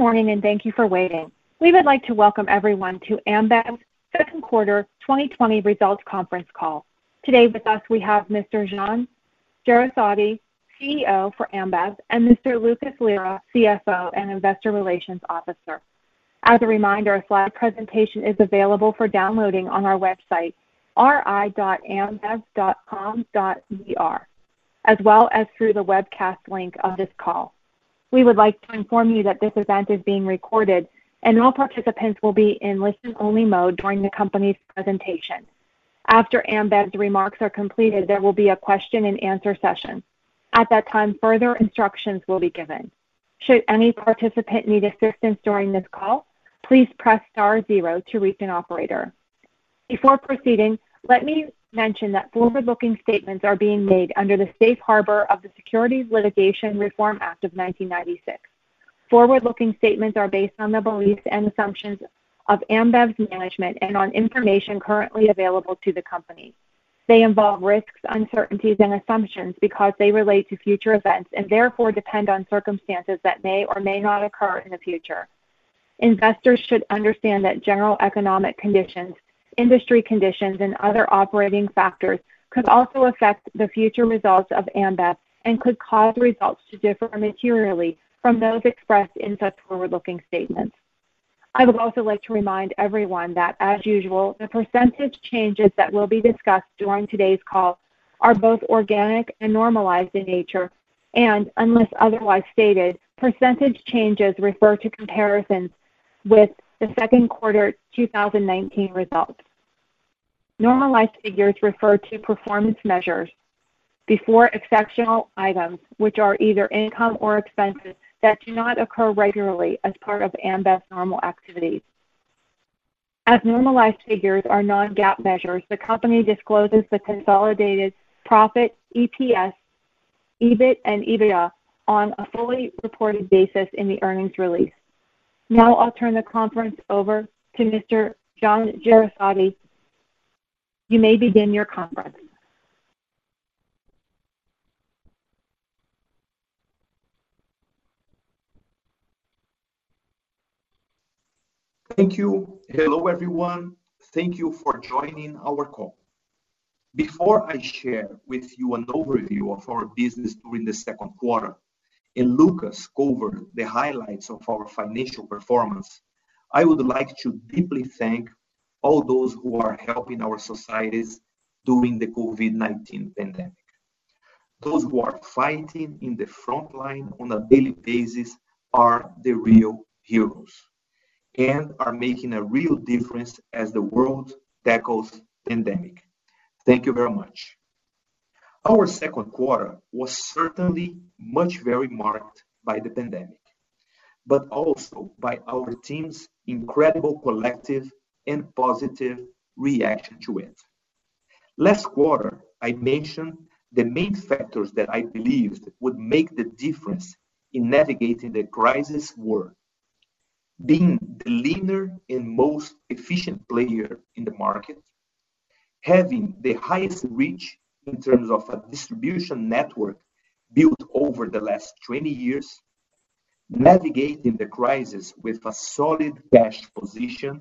morning, and thank you for waiting. We would like to welcome everyone to Ambev's second quarter 2020 results conference call. Today with us, we have Mr. Jean Jereissati, CEO for Ambev, and Mr. Lucas Lira, CFO and Investor Relations Officer. As a reminder, a slide presentation is available for downloading on our website, ri.ambev.com.br, as well as through the webcast link of this call. We would like to inform you that this event is being recorded, and all participants will be in listen-only mode during the company's presentation. After Ambev's remarks are completed, there will be a question and answer session. At that time, further instructions will be given. Should any participant need assistance during this call, please press star zero to reach an operator. Before proceeding, let me mention that forward-looking statements are being made under the safe harbor of the Securities Litigation Reform Act of 1996. Forward-looking statements are based on the beliefs and assumptions of Ambev's management and on information currently available to the company. They involve risks, uncertainties, and assumptions because they relate to future events and therefore depend on circumstances that may or may not occur in the future. Investors should understand that general economic conditions, industry conditions, and other operating factors could also affect the future results of Ambev and could cause results to differ materially from those expressed in such forward-looking statements. I would also like to remind everyone that, as usual, the percentage changes that will be discussed during today's call are both organic and normalized in nature, and unless otherwise stated, percentage changes refer to comparisons with the second quarter 2019 results. Normalized figures refer to performance measures before exceptional items, which are either income or expenses that do not occur regularly as part of Ambev's normal activities. As normalized figures are non-GAAP measures, the company discloses the consolidated profit, EPS, EBIT, and EBITDA on a fully reported basis in the earnings release. Now I'll turn the conference over to Mr. John Jereissati. You may begin your conference. Thank you. Hello, everyone. Thank you for joining our call. Before I share with you an overview of our business during the second quarter, and Lucas cover the highlights of our financial performance, I would like to deeply thank all those who are helping our societies during the COVID-19 pandemic. Those who are fighting in the front line on a daily basis are the real heroes and are making a real difference as the world tackles pandemic. Thank you very much. Our second quarter was certainly much very marked by the pandemic, but also by our team's incredible collective and positive reaction to it. Last quarter, I mentioned the main factors that I believed would make the difference in navigating the crisis were being the leaner and most efficient player in the market, having the highest reach in terms of a distribution network built over the last 20 years, navigating the crisis with a solid cash position,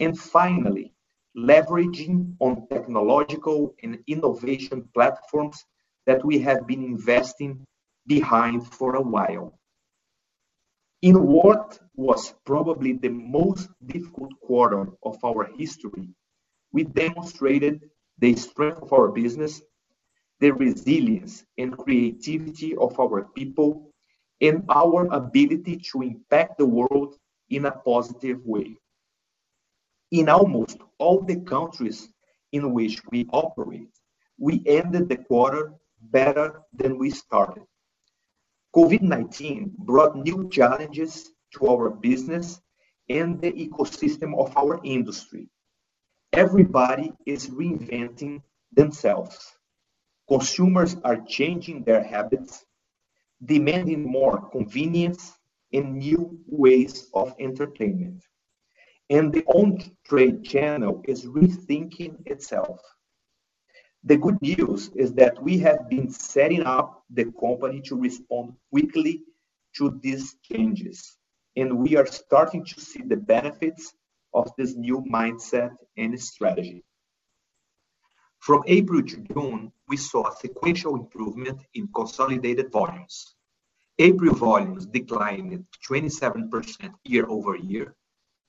and finally, leveraging on technological and innovation platforms that we have been investing behind for a while. In what was probably the most difficult quarter of our history, we demonstrated the strength of our business, the resilience and creativity of our people, and our ability to impact the world in a positive way. In almost all the countries in which we operate, we ended the quarter better than we started. COVID-19 brought new challenges to our business and the ecosystem of our industry. Everybody is reinventing themselves. Consumers are changing their habits, demanding more convenience and new ways of entertainment. And the on-trade channel is rethinking itself. The good news is that we have been setting up the company to respond quickly to these changes, and we are starting to see the benefits of this new mindset and strategy. From April to June, we saw a sequential improvement in consolidated volumes. April volumes declined 27% year-over-year.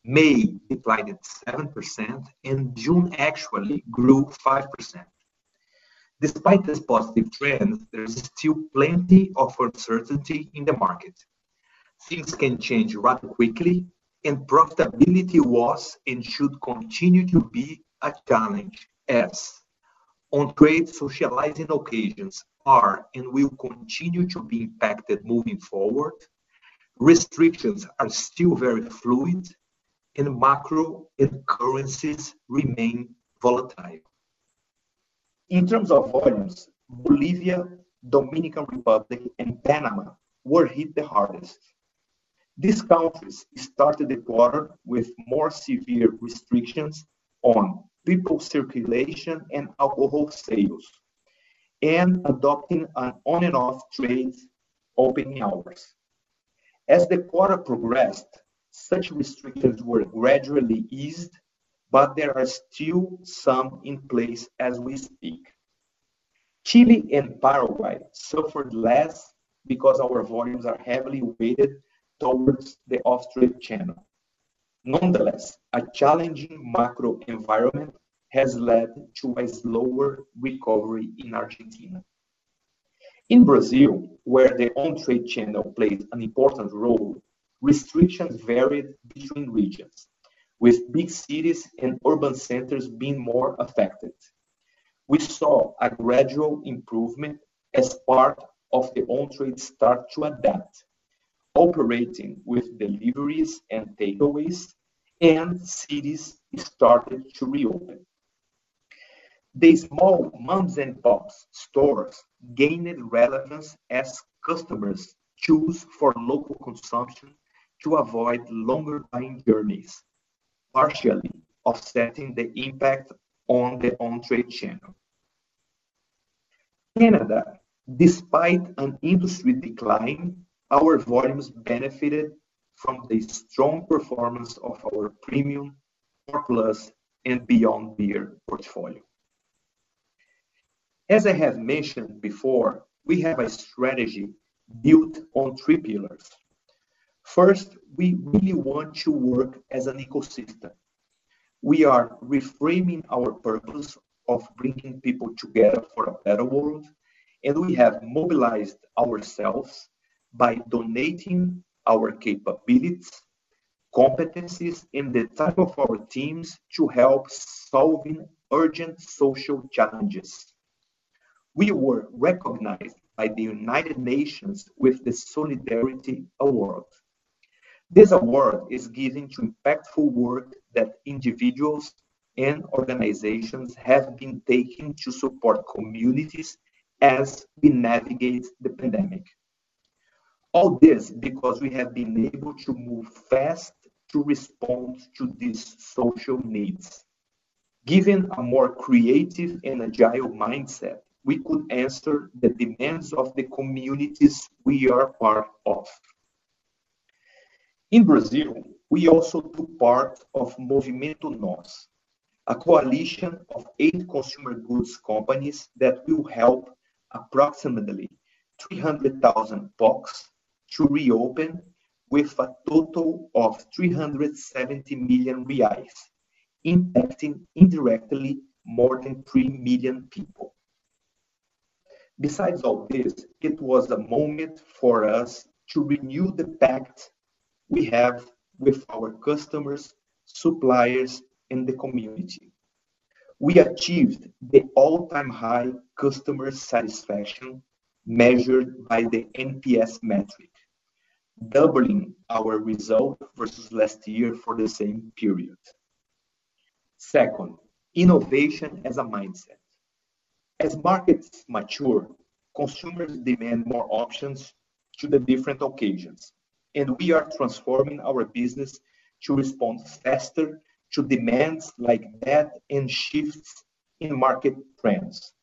May declined 7%, and June actually grew 5%. Despite this positive trend, there is still plenty of uncertainty in the market. Things can change rather quickly, and profitability was and should continue to be a challenge as on-trade socializing occasions are and will continue to be impacted moving forward. Restrictions are still very fluid, and macro and currencies remain volatile. In terms of volumes, Bolivia, Dominican Republic, and Panama were hit the hardest. These countries started the quarter with more severe restrictions on people circulation and alcohol sales, and adopting an on and off trade opening hours. As the quarter progressed, such restrictions were gradually eased, but there are still some in place as we speak. Chile and Paraguay suffered less because our volumes are heavily weighted towards the off-trade channel. Nonetheless, a challenging macro environment has led to a slower recovery in Argentina. In Brazil, where the on-trade channel played an important role, restrictions varied between regions, with big cities and urban centers being more affected. We saw a gradual improvement as part of the on-trade start to adapt, operating with deliveries and takeaways, and cities started to reopen. The small moms-and-pops stores gained relevance as customers choose for local consumption to avoid longer buying journeys, partially offsetting the impact on the on-trade channel. Canada, despite an industry decline, our volumes benefited from the strong performance of our premium, core plus, and beyond beer portfolio. As I have mentioned before, we have a strategy built on three pillars. First, we really want to work as an ecosystem. We are reframing our purpose of bringing people together for a better world, and we have mobilized ourselves by donating our capabilities, competencies, and the type of our teams to help solving urgent social challenges. We were recognized by the United Nations with the Solidarity Award. This award is given to impactful work that individuals and organizations have been taking to support communities as we navigate the pandemic. All this because we have been able to move fast to respond to these social needs. Given a more creative and agile mindset, we could answer the demands of the communities we are part of. In Brazil, we also took part of Movimento Nós, a coalition of eight consumer goods companies that will help approximately 300,000 POCs to reopen with a total of 370 million reais, impacting indirectly more than 3 million people. Besides all this, it was a moment for us to renew the pact we have with our customers, suppliers, and the community. We achieved the all-time high customer satisfaction measured by the NPS metric, doubling our result versus last year for the same period. Second, innovation as a mindset. As markets mature, consumers demand more options to the different occasions, and we are transforming our business to respond faster to demands like that and shifts in market trends.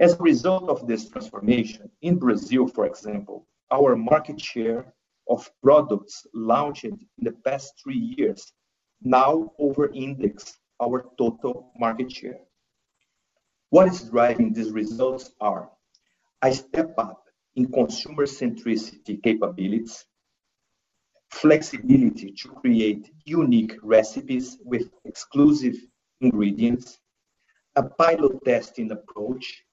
As a result of this transformation, in Brazil, for example, our market share of products launched in the past three years now over-index our total market share. What is driving these results are a step up in consumer centricity capabilities, flexibility to create unique recipes with exclusive ingredients, a pilot testing approach,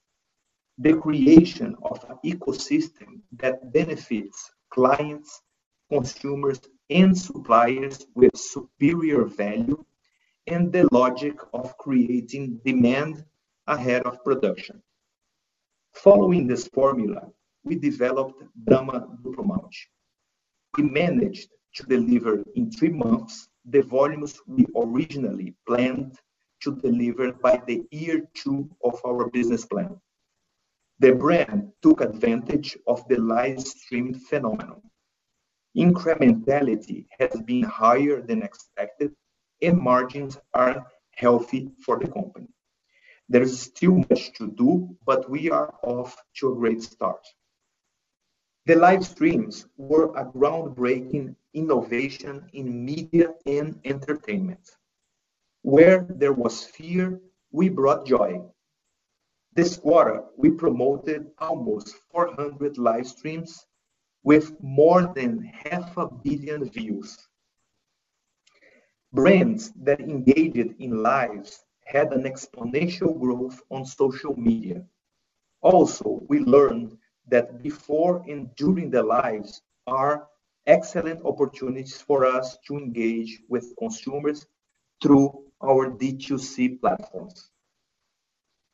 the creation of an ecosystem that benefits clients, consumers, and suppliers with superior value, and the logic of creating demand ahead of production. Following this formula, we developed Brahma Duplo Malte. We managed to deliver in three months the volumes we originally planned to deliver by the year two of our business plan. The brand took advantage of the live stream phenomenon. Incrementality has been higher than expected, and margins are healthy for the company. There is still much to do, but we are off to a great start. The live streams were a groundbreaking innovation in media and entertainment. Where there was fear, we brought joy. This quarter, we promoted almost 400 live streams with more than half a billion views. Brands that engaged in lives had an exponential growth on social media. Also, we learned that before and during the lives are excellent opportunities for us to engage with consumers through our D2C platforms.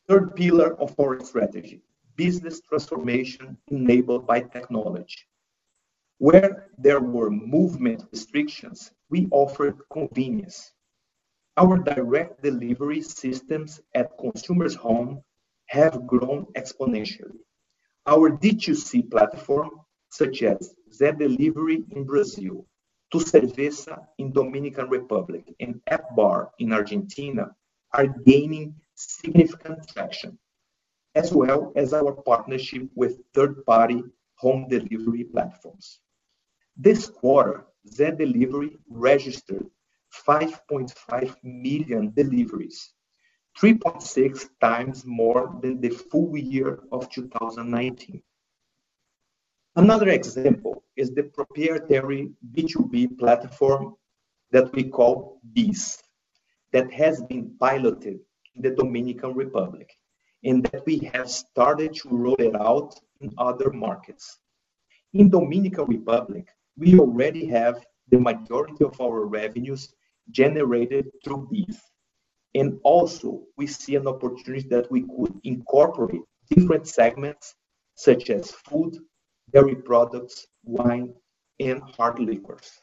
Third pillar of our strategy, business transformation enabled by technology. Where there were movement restrictions, we offered convenience. Our direct delivery systems at consumers' home have grown exponentially. Our D2C platform, such as Zé Delivery in Brazil, Tu Cerveza in Dominican Republic, and App Bar in Argentina, are gaining significant traction, as well as our partnership with third-party home delivery platforms. This quarter, Zé Delivery registered 5.5 million deliveries, 3.6 times more than the full year of 2019. Another example is the proprietary B2B platform that we call BEES, that has been piloted in the Dominican Republic, and that we have started to roll it out in other markets. In Dominican Republic, we already have the majority of our revenues generated through BEES. And also, we see an opportunity that we could incorporate different segments such as food, dairy products, wine, and hard liquors.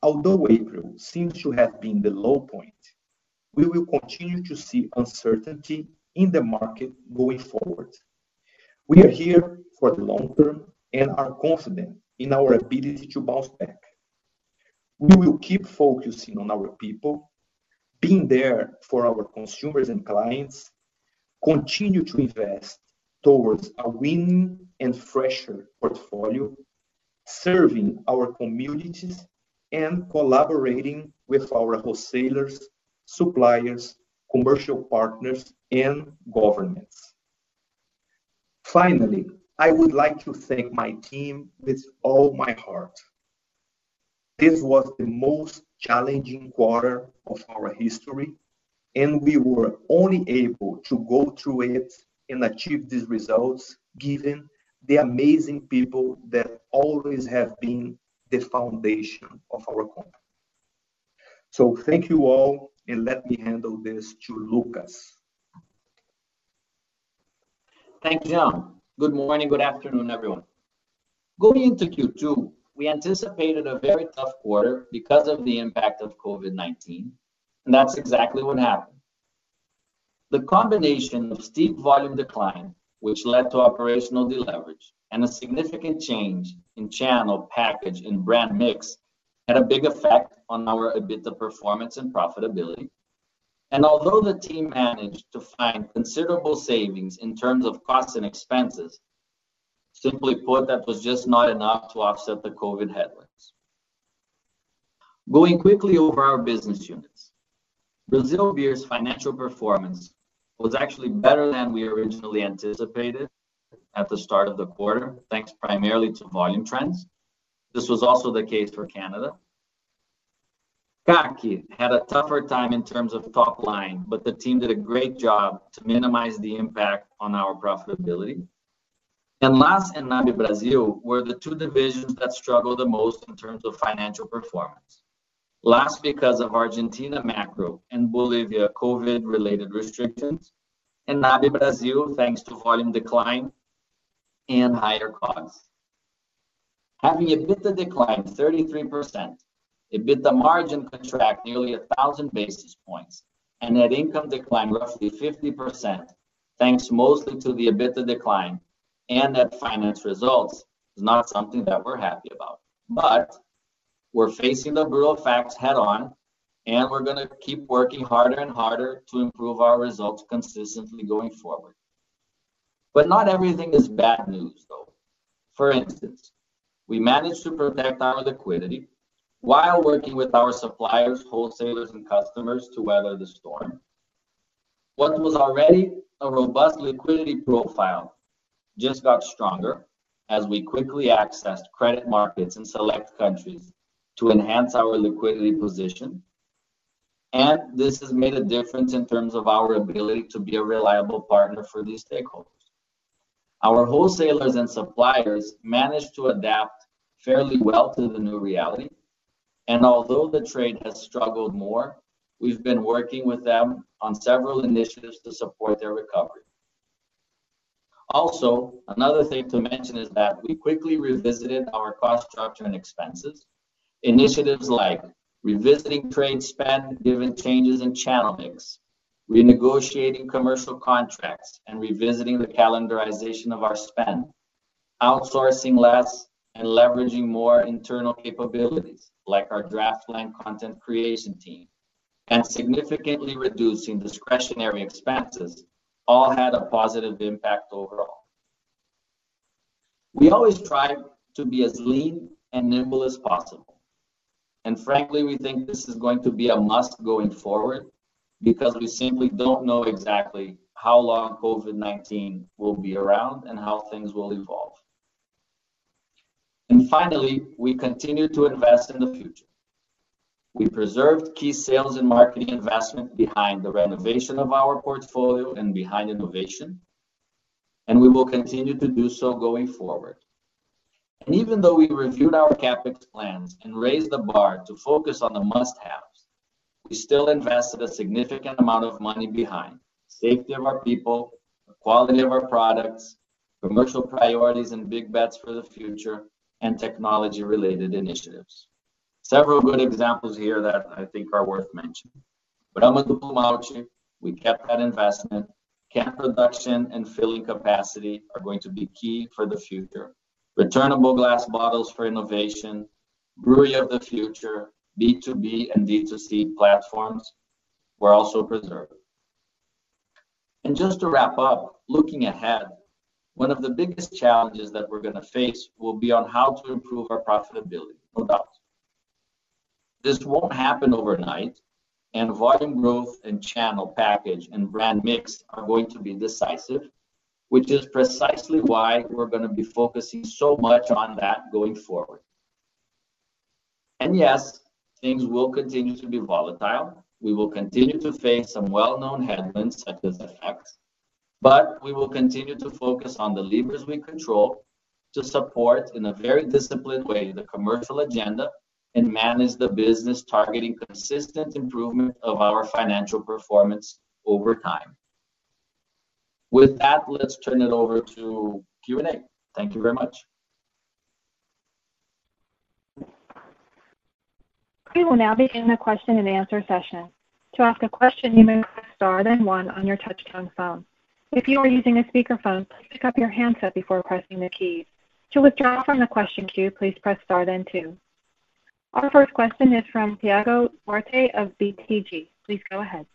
Although April seems to have been the low point, we will continue to see uncertainty in the market going forward. We are here for the long term and are confident in our ability to bounce back. We will keep focusing on our people, being there for our consumers and clients, continue to invest towards a winning and fresher portfolio, serving our communities, and collaborating with our wholesalers, suppliers, commercial partners, and governments. Finally, I would like to thank my team with all my heart. This was the most challenging quarter of our history, and we were only able to go through it and achieve these results given the amazing people that always have been the foundation of our company. So thank you all, and let me handle this to Lucas. Thank you, Jean. Good morning, good afternoon, everyone. Going into Q2, we anticipated a very tough quarter because of the impact of COVID-19, and that's exactly what happened. The combination of steep volume decline, which led to operational deleverage, and a significant change in channel, package, and brand mix, had a big effect on our EBITDA performance and profitability. And although the team managed to find considerable savings in terms of costs and expenses, Simply put, that was just not enough to offset the COVID headwinds. Going quickly over our business units. Brazil Beer's financial performance was actually better than we originally anticipated at the start of the quarter, thanks primarily to volume trends. This was also the case for Canada. CAC had a tougher time in terms of top line, but the team did a great job to minimize the impact on our profitability. LAS and NAB Brasil were the two divisions that struggled the most in terms of financial performance. LAS because of Argentina macro and Bolivia COVID-related restrictions, and NAB Brasil, thanks to volume decline and higher costs. Having EBITDA decline 33%, EBITDA margin contract nearly 1,000 basis points, and net income decline roughly 50%, thanks mostly to the EBITDA decline and that finance results, is not something that we're happy about. But we're facing the brutal facts head on, and we're gonna keep working harder and harder to improve our results consistently going forward. But not everything is bad news, though. For instance, we managed to protect our liquidity while working with our suppliers, wholesalers, and customers to weather the storm. What was already a robust liquidity profile just got stronger as we quickly accessed credit markets in select countries to enhance our liquidity position. And this has made a difference in terms of our ability to be a reliable partner for these stakeholders. Our wholesalers and suppliers managed to adapt fairly well to the new reality. And although the trade has struggled more, we've been working with them on several initiatives to support their recovery. Also, another thing to mention is that we quickly revisited our cost structure and expenses. Initiatives like revisiting trade spend given changes in channel mix, renegotiating commercial contracts, and revisiting the calendarization of our spend, outsourcing less and leveraging more internal capabilities like our draftLine content creation team, and significantly reducing discretionary expenses all had a positive impact overall. We always try to be as lean and nimble as possible. And frankly, we think this is going to be a must going forward because we simply don't know exactly how long COVID-19 will be around and how things will evolve. And finally, we continue to invest in the future. We preserved key sales and marketing investment behind the renovation of our portfolio and behind innovation, and we will continue to do so going forward. And even though we reviewed our CapEx plans and raised the bar to focus on the must-haves, we still invested a significant amount of money behind safety of our people, the quality of our products, commercial priorities and big bets for the future, and technology-related initiatives. Several good examples here that I think are worth mentioning. Brahma Duplo Malte, we kept that investment. Can production and filling capacity are going to be key for the future. Returnable glass bottles for innovation, brewery of the future, B2B and D2C platforms were also preserved. And just to wrap up, looking ahead, one of the biggest challenges that we're gonna face will be on how to improve our profitability, no doubt. This won't happen overnight, and volume growth and channel package and brand mix are going to be decisive, which is precisely why we're gonna be focusing so much on that going forward. And yes, things will continue to be volatile. We will continue to face some well-known headwinds such as FX, but we will continue to focus on the levers we control to support, in a very disciplined way, the commercial agenda and manage the business targeting consistent improvement of our financial performance over time. With that, let's turn it over to Q&A. Thank you very much. We will now begin the question and answer session. To ask a question, you may press star then one on your touch-tone phone. If you are using a speakerphone, please pick up your handset before pressing the keys. To withdraw from the question queue, please press star then two. Our first question is from Thiago Duarte of BTG. Please go ahead.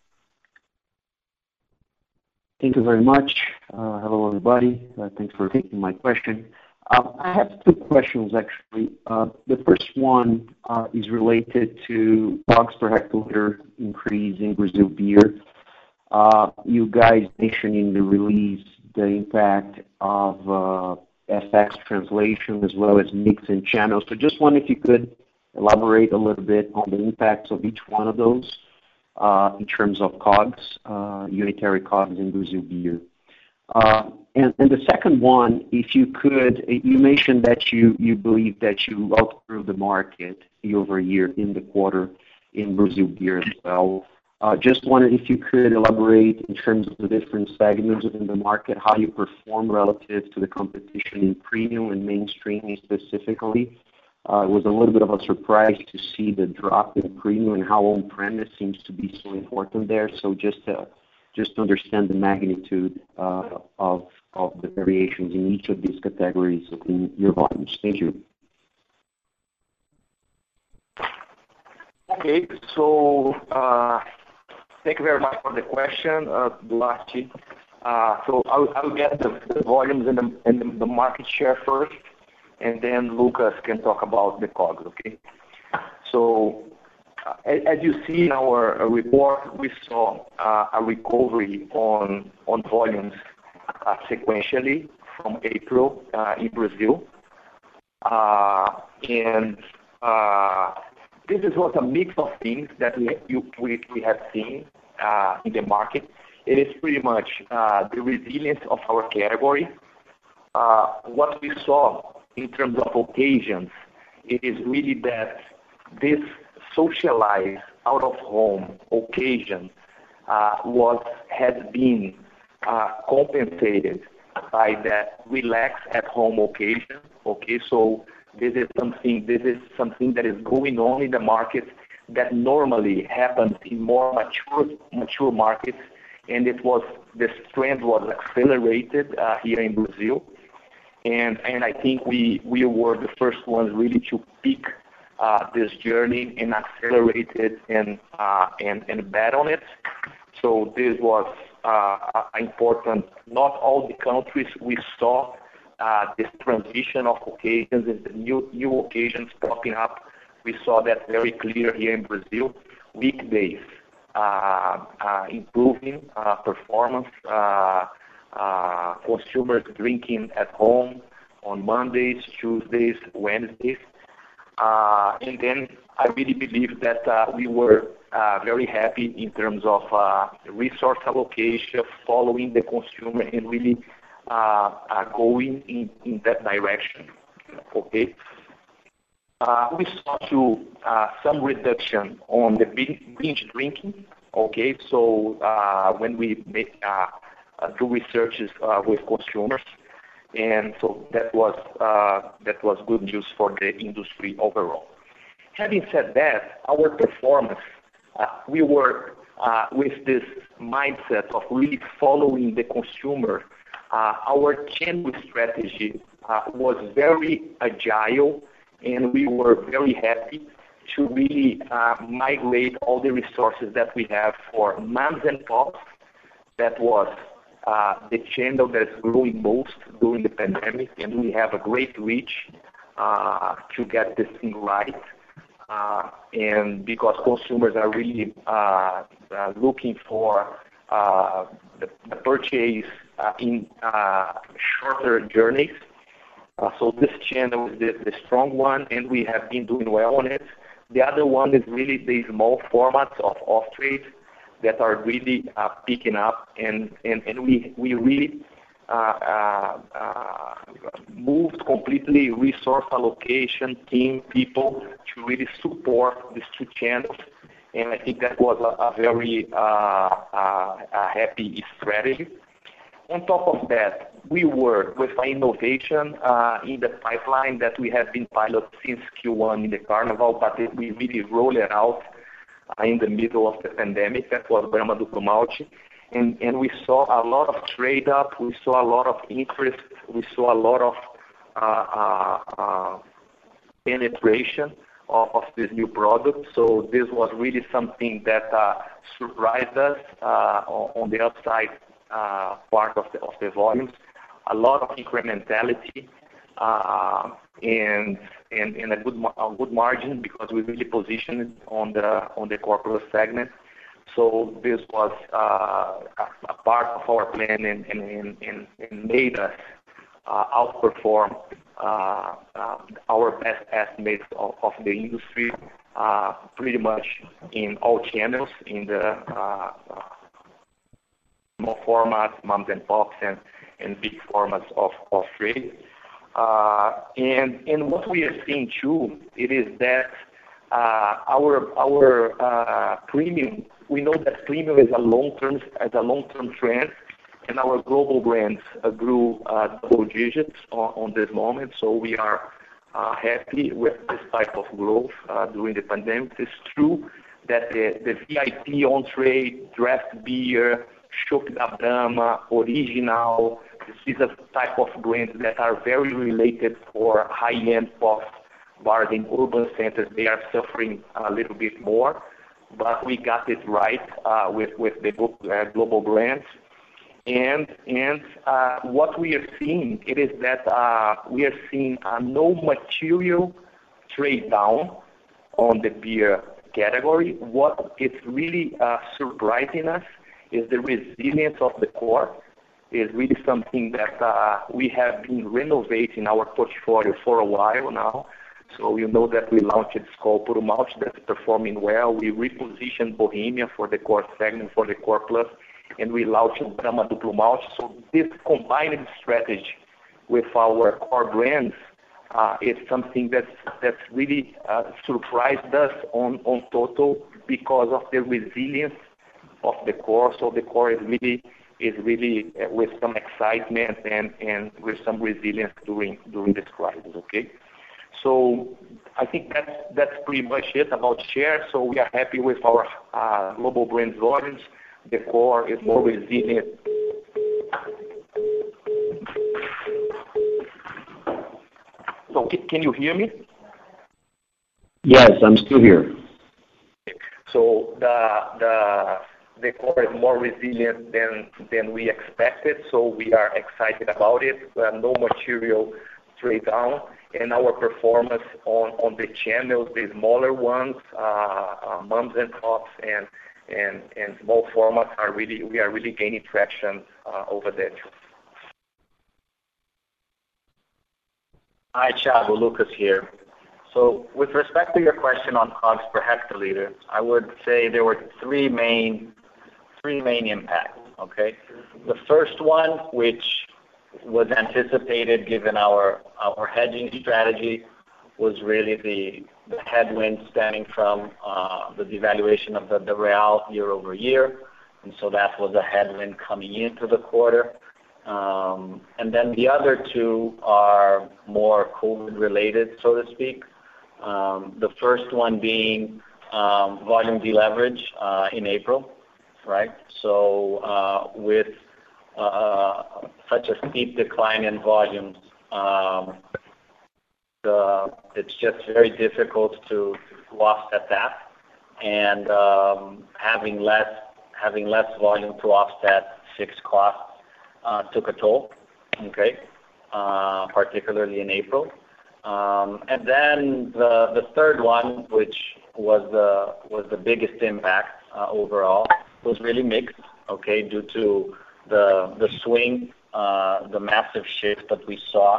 Thank you very much. Uh, hello, everybody. Uh, thanks for taking my question. Um, I have two questions, actually. Uh, the first one is related to COGS per hectoliter increase in Brazil Beer. You guys mentioned in the release the impact of FX translation as well as mix and channels. So just wonder if you could elaborate a little bit on the impacts of each one of those uh, in terms of COGS, uh, unitary COGS in Brazil Beer. Uh, and the second one, if you could, you mentioned that you you believe that you outgrew the market year-over-year in the quarter in Brazil Beer as well. Just wondering if you could elaborate in terms of the different segments within the market, how you perform relative to the competition in premium and mainstream specifically. Uh, it was a little bit of a surprise to see the drop in premium and how on-premise seems to be so important there. So just to understand the magnitude uh, of of the variations in each of these categories within your volumes. Thank you. Okay. So uh thank you very much for the question, uh, Duarte. I'll get the volumes and the market share first, and then Lucas can talk about the COGS, okay? So uh, as you see in our uh, report, we saw uh, a recovery on volumes sequentially from April in Brazil. And this is was a mix of things that we have seen in the market. It is pretty much the resilience of our category. What we saw in terms of occasions, it is really that this socialized out-of-home occasion uh, was had been uh, compensated by that relaxed at-home occasion. Okay? So this is something this is something that is going on in the market that normally happens in more mature mature markets, and it was this trend was accelerated uh, here in Brazil. I think we were the first ones really to pick uh, this journey and accelerate it uh, and bet on it. So this was uh, important. Not all the countries we saw this transition of occasions and the new occasions popping up. We saw that very clear here in Brazil. Weekdays improving performance, Uh, consumers drinking at home on Mondays, Tuesdays, Wednesdays. Uh, and then I really believe that uh, we were very happy in terms of resource allocation, following the consumer and really going in that direction. Okay? We saw some reduction on the binge drinking. Okay? So when we Uh, do researches uh, with consumers, And so that was uh, that was good news for the industry overall. Having said that, our performance, we were with this mindset of really following the consumer. Our channel strategy was very agile, and we were very happy to really migrate all the resources that we have for moms and pops. That was Uh, the channel that's growing most during the pandemic, and we have a great reach uh, to get this thing right. Uh and because consumers are really uh, looking for the purchase in shorter journeys. Uh so this channel is the strong one, and we have been doing well on it. The other one is really the small formats of off-trade that are really uh, picking up, and and we we really uh, uh, moved completely resource allocation team people to really support these two channels. And I think that was a very happy strategy. On top of that, we work with innovation in the pipeline that we have been pilot since Q1 in the Carnival, but we really roll it out in the middle of the pandemic. That was Brahma Duplo Malte. We saw a lot of trade up. We saw a lot of interest. We saw a lot of uh, uh, uh, penetration of this new product. So this was really something that surprised us on the upside part of the volumes. A lot of incrementality Uh, and and a good good margin because we really positioned on the plus segment. So this was uh, a part of our plan and made us uh, outperform our best estimates of the industry pretty much in all channels, in the small formats, moms and pops, and and big formats of trade. Uh, and what we are seeing too, it is that uh, our our uh, premium, we know that premium is a long-term is a long term trend, and our global brands grew double digits on this moment. So we are happy with this type of growth during the pandemic. It's true that the VIP on-trade, draft beer, Chopp da Brahma, Original, these are type of brands that are very related for high-end pops bars in urban centers. They are suffering a little bit more, but we got it right uh, with the uh, global brands. And and uh what we are seeing, it is that uh, we are seeing no material trade down on the beer category. What is really surprising us is the resilience of the core, is really something that uh, we have been renovating our portfolio for a while now. So you know that we launched Skol that's performing well. We repositioned Bohemia for the core segment, for the core plus, and we launched Brahma Duplo Malte. So this combined strategy with our core brands uh, is something that that's really surprised us on on total because of the resilience of the core. So the core is really Uh, with some excitement and and with some resilience during during this crisis. Okay? So I think that's that's pretty much it about share. So we are happy with our uh, global brands volumes. The core is more resilient. So can you hear me? Yes, I'm still here. So the the core is more resilient than we expected, so we are excited about it. Uh, no material trade down. And our performance on the channels, the smaller ones, uh, uh, moms and pops and and small formats, are really we are really gaining traction over there. Hi, Thiago. Lucas here. So with respect to your question on COGS per hectoliter, I would say there were three main impacts. Okay? The first one, which was anticipated given our our hedging strategy, was really the headwind stemming from uh, the devaluation of the real year-over-year. And so that was a headwind coming into the quarter. Um, and then the other two are more COVID related, so to speak. Um, the first one being um, volume deleverage uh, in April. Right? So, uh, with uh, such a steep decline in volumes, um, it's just very difficult to offset that. And um having less having less volume to offset fixed costs uh, took a toll, okay? Particularly in April. Um and then the third one, which was the biggest impact overall, was really mixed, okay? Due to the the swing, the massive shift that we saw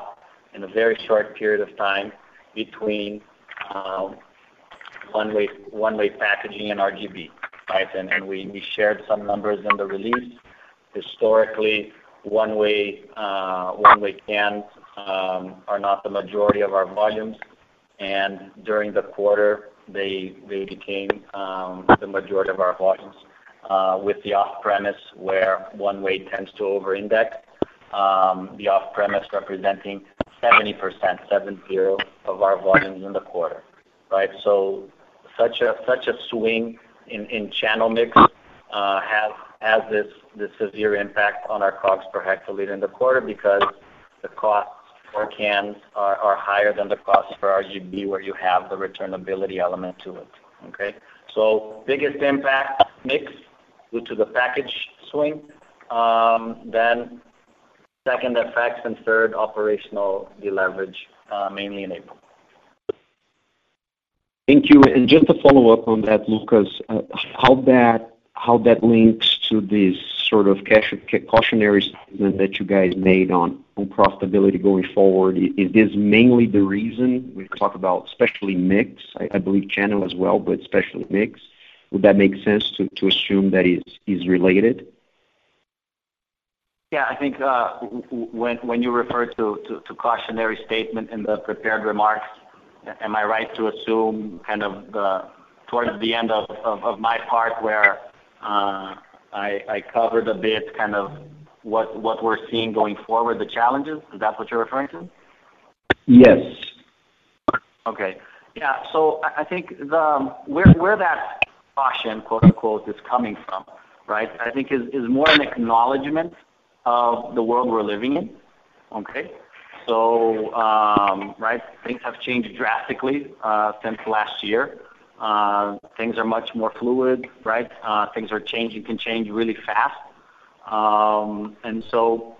in a very short period of time between um, one-way one-way packaging and RGB. Right? And, and we we shared some numbers in the release. Historically, one-way uh, one-way cans are not the majority of our volumes, and during the quarter, they they became um, the majority of our volumes, Uh, with the off-premise where one-way tends to over-index. Um, the off-premise representing 70% seven zero, of our volumes in the quarter. Right? So such a such a swing in channel mix uh, has has this severe impact on our COGS per hectoliter in the quarter because the costs for cans are higher than the costs for RGB, where you have the returnability element to it. Okay? So biggest impact, mix due to the package swing. Um, then Second, FX, and third, operational deleverage, uh, mainly in April. Thank you. And just to follow up on that, Lucas, uh, how that how that links to this sort of cash cautionary statement that you guys made on on profitability going forward. Is this mainly the reason we talk about especially mix, I believe channel as well, but especially mix? Would that make sense to assume that is related? Yeah, I think uh, when when you refer to cautionary statement in the prepared remarks, am I right to assume kind of towards the end of my part where uh, I covered a bit kind of what we're seeing going forward, the challenges? Is that what you're referring to? Yes. Okay. Yeah. So I think where that caution, quote-unquote, is coming from, right? I think is more an acknowledgment of the world we're living in. Okay? So, um, right, things have changed drastically uh, since last year. Uh, things are much more fluid, right? Uh, things are changing, can change really fast. Um, and so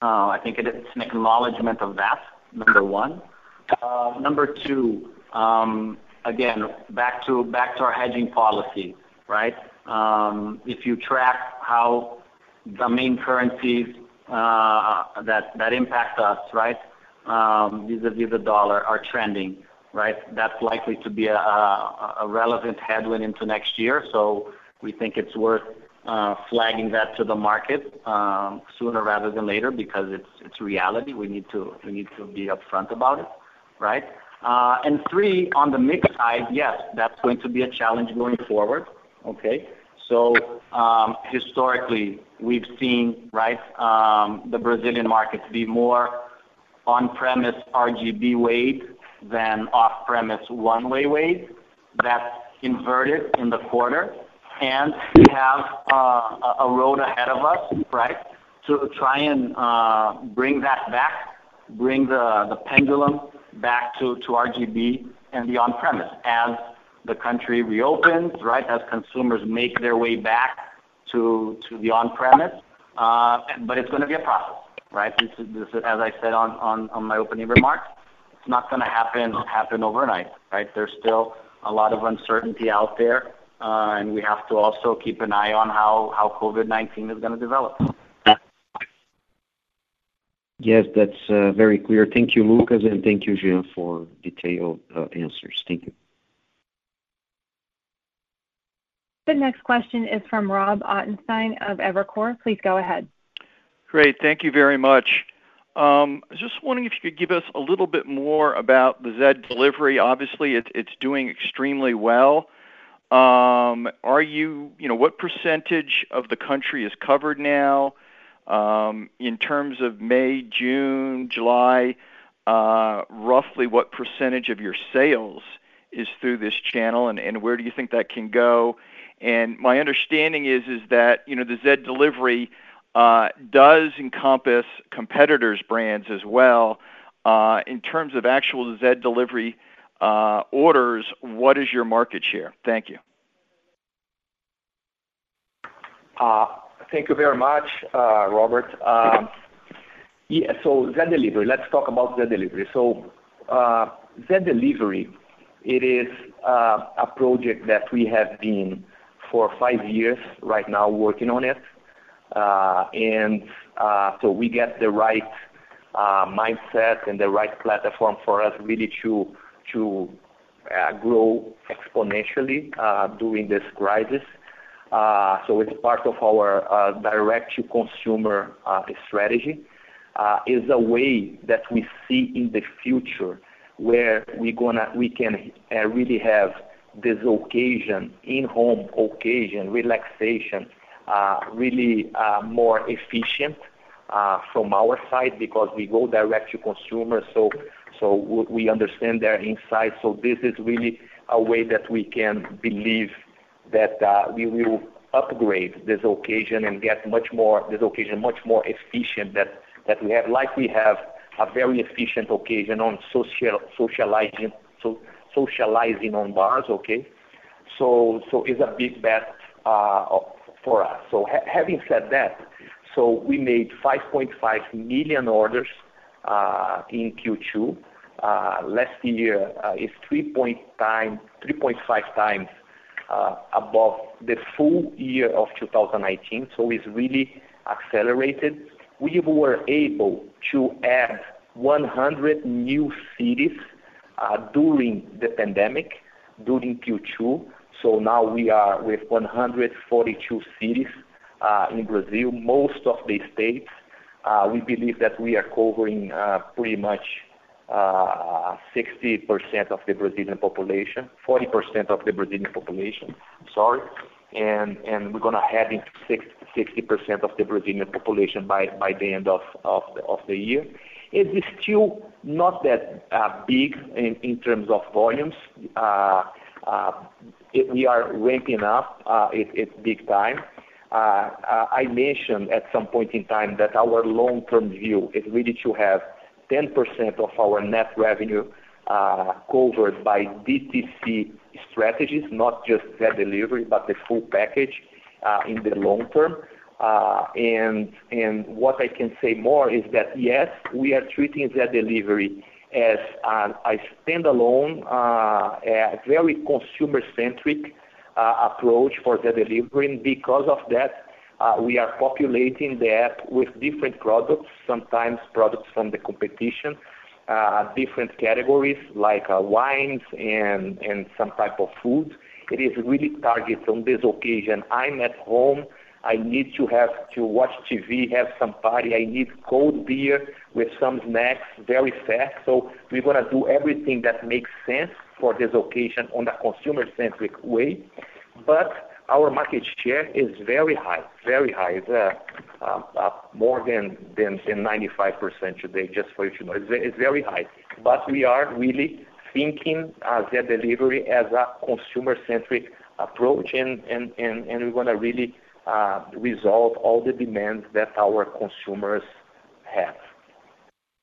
I think it's an acknowledgment of that, number one. Number two, um, again, back to back to our hedging policy, right? Um, if you track how the main currencies uh, that that impact us, right, um, vis-à-vis the dollar are trending, right? That's likely to be a relevant headwind into next year. So we think it's worth uh, flagging that to the market um, sooner rather than later because it's it's reality. We need to we need to be upfront about it, right? Uh, three, on the mix side, yes, that's going to be a challenge going forward. Okay? So, um, historically, we've seen, right, um, the Brazilian market be more on-premise RGB weight than off-premise one-way weight. That's inverted in the quarter. And we have uh, a road ahead of us, right, to try and uh, bring that back, bring the the pendulum back to RGB and the on-premise as the country reopens, right, as consumers make their way back to to the on-premise. Uh but it's gonna be a process, right? This is, as I said on on my opening remarks, it's not gonna happen happen overnight, right? There's still a lot of uncertainty out there, and we have to also keep an eye on how COVID-19 is gonna develop. Yes, that's uh, very clear. Thank you, Lucas, and thank you, Jean, for detailed uh, answers. Thank you. The next question is from Rob Ottenstein of Evercore. Please go ahead. Great. Thank you very much. Um, I was just wondering if you could give us a little bit more about the Zé Delivery. Obviously, it's doing extremely well. Um are you you know, what percentage of the country is covered now? In terms of May, June, July, uh, roughly what percentage of your sales is through this channel, and and where do you think that can go? And my understanding is is that, you know, the Zé Delivery uh, does encompass competitors' brands as well. Uh, In terms of actual Zé Delivery orders, what is your market share? Thank you. Thank you very much, uh, Robert. Um, yeah, so Zé Delivery. Let's talk about Zé Delivery. So, uh, Zé Delivery, it is uh, a project that we have been for five years right now working on it. And so we get the right mindset and the right platform for us really to to grow exponentially during this crisis. Uh, so it's part of our uh, direct-to-consumer uh, strategy. It's a way that we see in the future where we can really have this occasion, in-home occasion, relaxation, really more efficient from our side because we go direct to consumer, so so we understand their insights. So this is really a way that we can believe that uh, we will upgrade this occasion and get much more this occasion much more efficient that that we have. Like we have a very efficient occasion on social socializing so socializing on bars, okay? so so It's a big bet uh, for us. So having said that, so We made 5.5 million orders uh, in Q2. Last year is 3.5x Uh, above the full year of 2019, so it's really accelerated. We were able to add 100 new cities uh, during the pandemic, during Q2. Now we are with 142 cities uh, in Brazil, most of the states. We believe that we are covering pretty much Uh, 60% of the Brazilian population, 40% of the Brazilian population, sorry. And we're gonna head into 60% of the Brazilian population by the end of the year. It is still not that uh, big in terms of volumes. Uh, we are ramping up. It's big time. I mentioned at some point in time that our long-term view is really to have 10% of our net revenue uh, covered by DTC strategies, not just Zé Delivery, but the full package uh, in the long term. Uh and and what I can say more is that, yes, we are treating Zé Delivery as uh, a standalone, a very consumer-centric approach for Zé Delivery. Because of that, Uh, we are populating the app with different products, sometimes products from the competition, uh, different categories like uh, wines and and some type of food. It is really targeted on this occasion. I'm at home, I need to have to watch TV, have some party. I need cold beer with some snacks very fast. So we're gonna do everything that makes sense for this occasion on a consumer-centric way. Our market share is very high. Very high. It's uh, uh, more than 95% today, just for you to know. It's very high. But we are really thinking Zé Delivery as a consumer-centric approach and we're gonna really uh, resolve all the demands that our consumers have.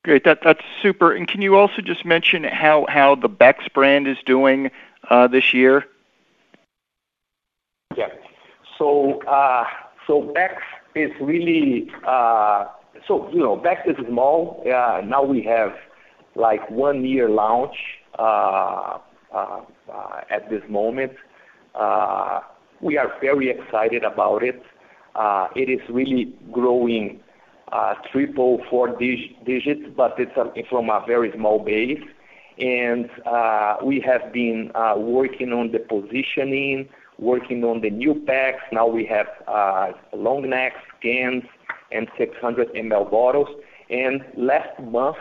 Great. That's super. And can you also just mention how how the Beck's brand is doing this year? Yeah. Uh, Beck's is really, uh so you know, Beck's is small. Uh, now we have, like, one year launch uh, at this moment. We are very excited about it. It is really growing triple, four digits, but it's um, from a very small base. And uh we have been working on the positioning, working on the new packs. Now we have uh, long necks, cans, and 600 ml bottles. And last month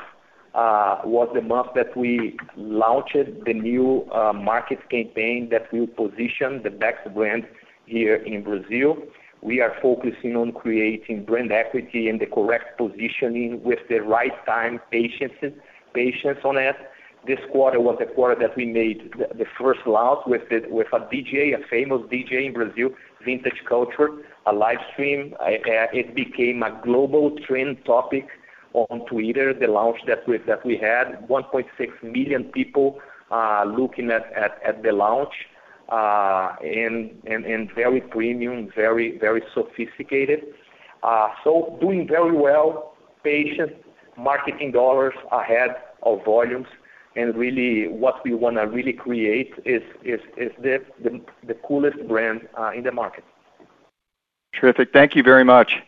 uh, was the month that we launched the new uh, market campaign that will position the Beck's brand here in Brazil. We are focusing on creating brand equity and the correct positioning with the right time, patience on it. This quarter was the quarter that we made the first launch with a DJ, a famous DJ in Brazil, Vintage Culture, a live stream. It became a global trend topic on Twitter, the launch that we that we had. 1.6 million people looking at at, at the launch, and very premium, very very sophisticated. Uh, so doing very well, patient marketing dollars ahead of volumes. And really what we wanna really create is is is the the, the coolest brand uh, in the market. Terrific. Thank you very much.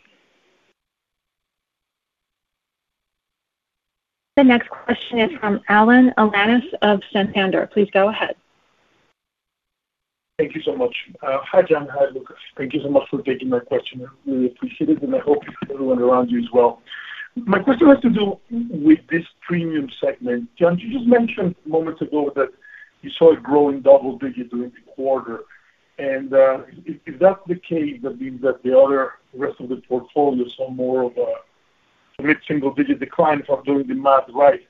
The next question is from Alan Alanis of Santander. Please go ahead. Thank you so much. Uh, hi, John. Hi, Lucas. Thank you so much for taking my question. I really appreciate it, and I hope everyone around you as well. My question has to do with this premium segment. John, you just mentioned moments ago that you saw it growing double digits during the quarter. And uh, if that's the case, that means that the other rest of the portfolio saw more of a mid-single digit decline, if I'm doing the math right.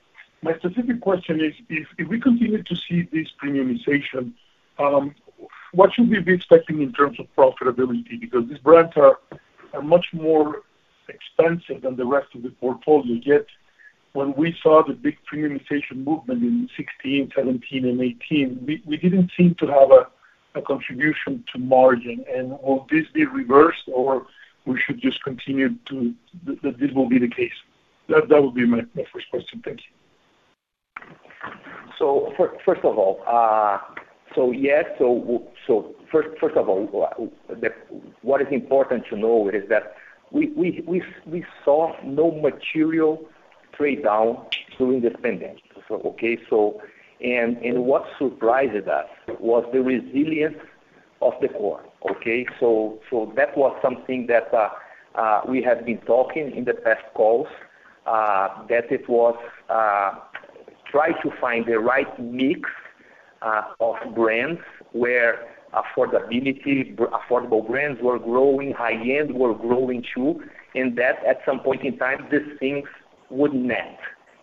My specific question is, if we continue to see this premiumization, um, what should we be expecting in terms of profitability? Because these brands are much more expensive than the rest of the portfolio. Yet, when we saw the big premiumization movement in 2016, 2017, and 2018, we didn't seem to have a contribution to margin. And will this be reversed, or we should just continue to that this will be the case? That would be my first question. Thank you. So, First of all, uh so yes. First of all, what is important to know is that we we s we saw no material trade down during this pandemic. Okay? So and and what surprised us was the resilience of the core. Okay? So so that was something that uh, uh, we have been talking in the past calls, uh, that it was try to find the right mix of brands where affordability, affordable brands were growing, high-end were growing too, and that at some point in time, these things would net.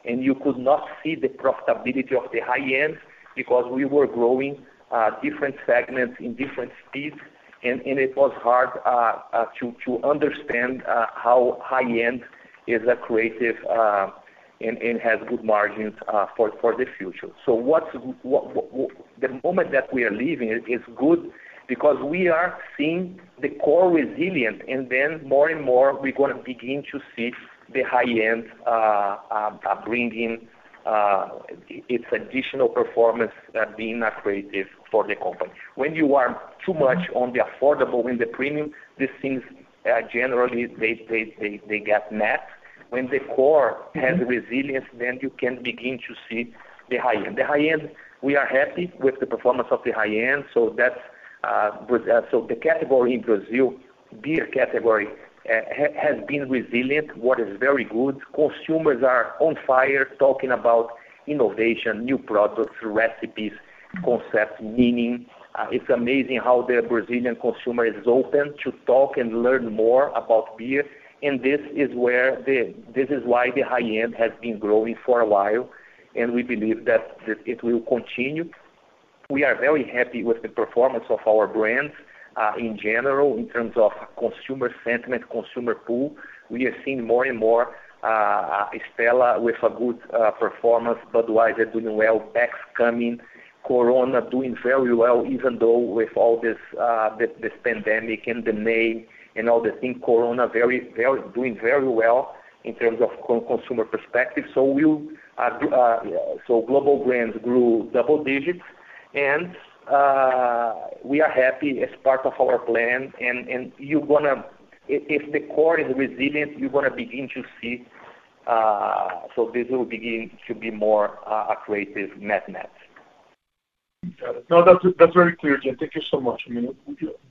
And you could not see the profitability of the high-end because we were growing uh, different segments in different speeds, and it was hard uh, uh, to understand how high-end is a accretive and has good margins uh, for for the future. So what's the moment that we are living is good because we are seeing the core resilient, and then more and more, we're going to begin to see the high-end uh, uh, bringing its additional performance being accretive for the company. When you are too much on the affordable and the premium, these things generally, they they get net. When the core has resilience, then you can begin to see the high-end. The high-end, we are happy with the performance of the high-end. So that's uh, uh so the category in Brazil, beer category, uh, has been resilient, what is very good. Consumers are on fire talking about innovation, new products, recipes, concepts, meaning. Uh, it's amazing how the Brazilian consumer is open to talk and learn more about beer, and this is where the this is why the high-end has been growing for a while, and we believe that it will continue. We are very happy with the performance of our brands uh, in general, in terms of consumer sentiment, consumer pool. We are seeing more and more uh, Stella with a good uh, performance, Budweiser doing well, Beck's coming, Corona doing very well, even though with all this uh this pandemic and the name and all the things, Corona very very doing very well in terms of consumer perspective. So, we uh, uh, so global brands grew double digits, and uh, we are happy as part of our plan. And and you wanna if the core is resilient, you're going to begin to see, uh so this will begin to be more accretive net-net. No, that's very clear, Jean. Thank you so much. I mean,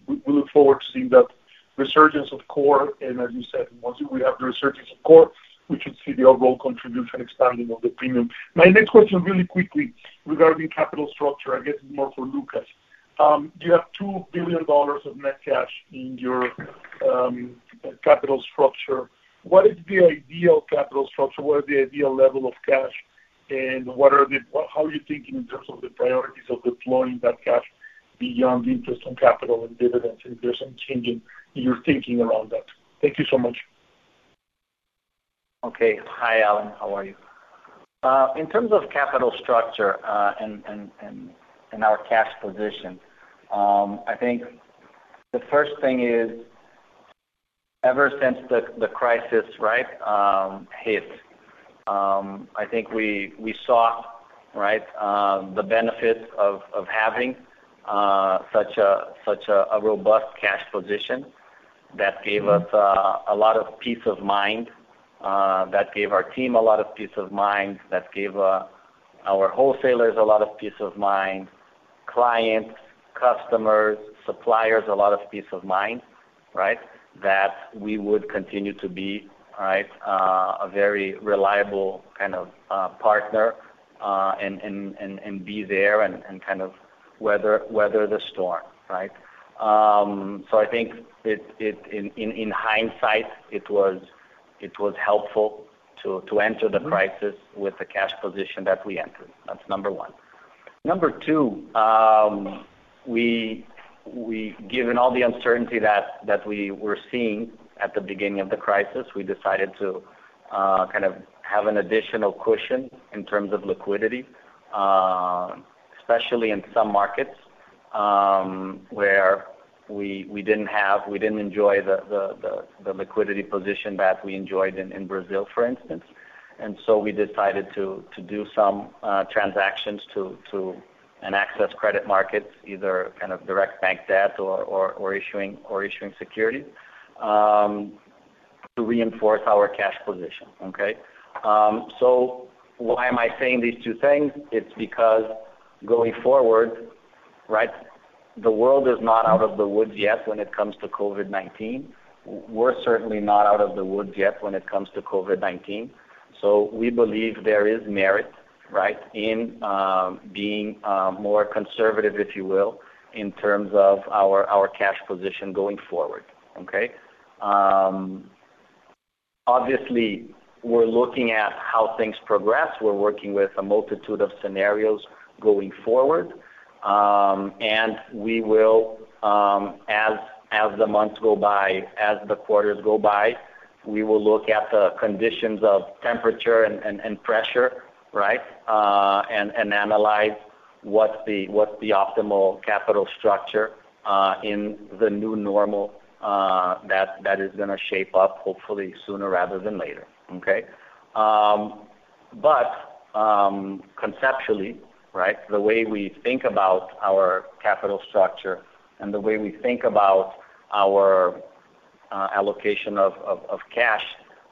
we look forward to seeing that resurgence of core, and as you said, once we have the resurgence of core, we should see the overall contribution expanding of the premium. My next question really quickly regarding capital structure, I guess it's more for Lucas. Um, you have $2 billion of net cash in your um, capital structure. What is the ideal capital structure? What is the ideal level of cash, and how are you thinking in terms of the priorities of deploying that cash beyond interest on capital and dividends, if there's some change your thinking around that? Thank you so much. Okay. Hi, Alan. How are you? Uh, in terms of capital structure uh, and and our cash position, um, I think the first thing is, ever since the crisis right, um, hit, um, I think we saw right, the benefit of having uh such a such a robust cash position that gave us uh, a lot of peace of mind, uh, that gave our team a lot of peace of mind, that gave uh, our wholesalers a lot of peace of mind, clients, customers, suppliers, a lot of peace of mind. Right? That we would continue to be right, a very reliable kind of partner, and be there and kind of weather the storm. Um, I think in hindsight, it was it was helpful to to enter the mm-hmm. crisis with the cash position that we entered. That's number one. Number two, um, we we given all the uncertainty that that we were seeing at the beginning of the crisis, we decided to uh, kind of have an additional cushion in terms of liquidity, uh, especially in some markets, Um, where we we didn't have we didn't enjoy the the the liquidity position that we enjoyed in Brazil, for instance. And so we decided to to do some uh, transactions to to and access credit markets, either kind of direct bank debt or or issuing or issuing securities um, to reinforce our cash position. Okay? Um so why am I saying these two things? It's because going forward, right, the world is not out of the woods yet when it comes to COVID-19. We're certainly not out of the woods yet when it comes to COVID-19. So We believe there is merit, right, in um, being um, more conservative, if you will, in terms of our cash position going forward. Okay? Um, obviously, we're looking at how things progress. We're working with a multitude of scenarios going forward. We will, um as as the months go by, as the quarters go by, we will look at the conditions of temperature and and pressure, right, and and analyze what's the optimal capital structure in the new normal uh that that is gonna shape up hopefully sooner rather than later. Okay? Uhm, but, conceptually, right, the way we think about our capital structure and the way we think about our uh, allocation of cash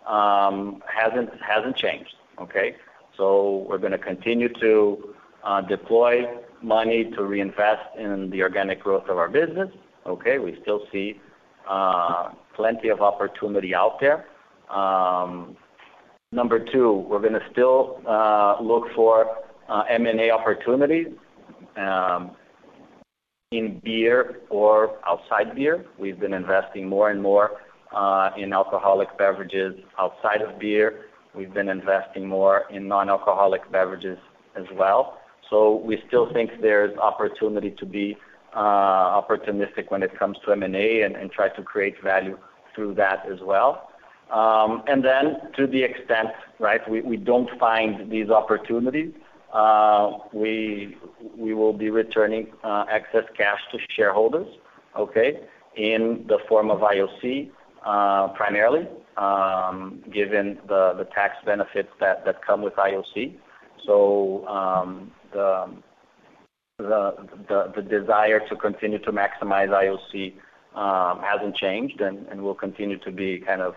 um, hasn't hasn't changed. Okay? So we're gonna continue to uh, deploy money to reinvest in the organic growth of our business. Okay? We still see uh, plenty of opportunity out there. Um, number two, we're gonna still look for Uh, M&A opportunities um, in beer or outside beer. We've been investing more and more uh, in alcoholic beverages outside of beer. We've been investing more in non-alcoholic beverages as well. So we still think there's opportunity to be uh, opportunistic when it comes to M&A and try to create value through that as well. Um and then to the extent, right, we don't find these opportunities, Uh, we we will be returning uh, excess cash to shareholders, okay, in the form of IOC, uh, primarily, um, given the tax benefits that come with IOC. So um the the the the desire to continue to maximize IOC um, hasn't changed and will continue to be kind of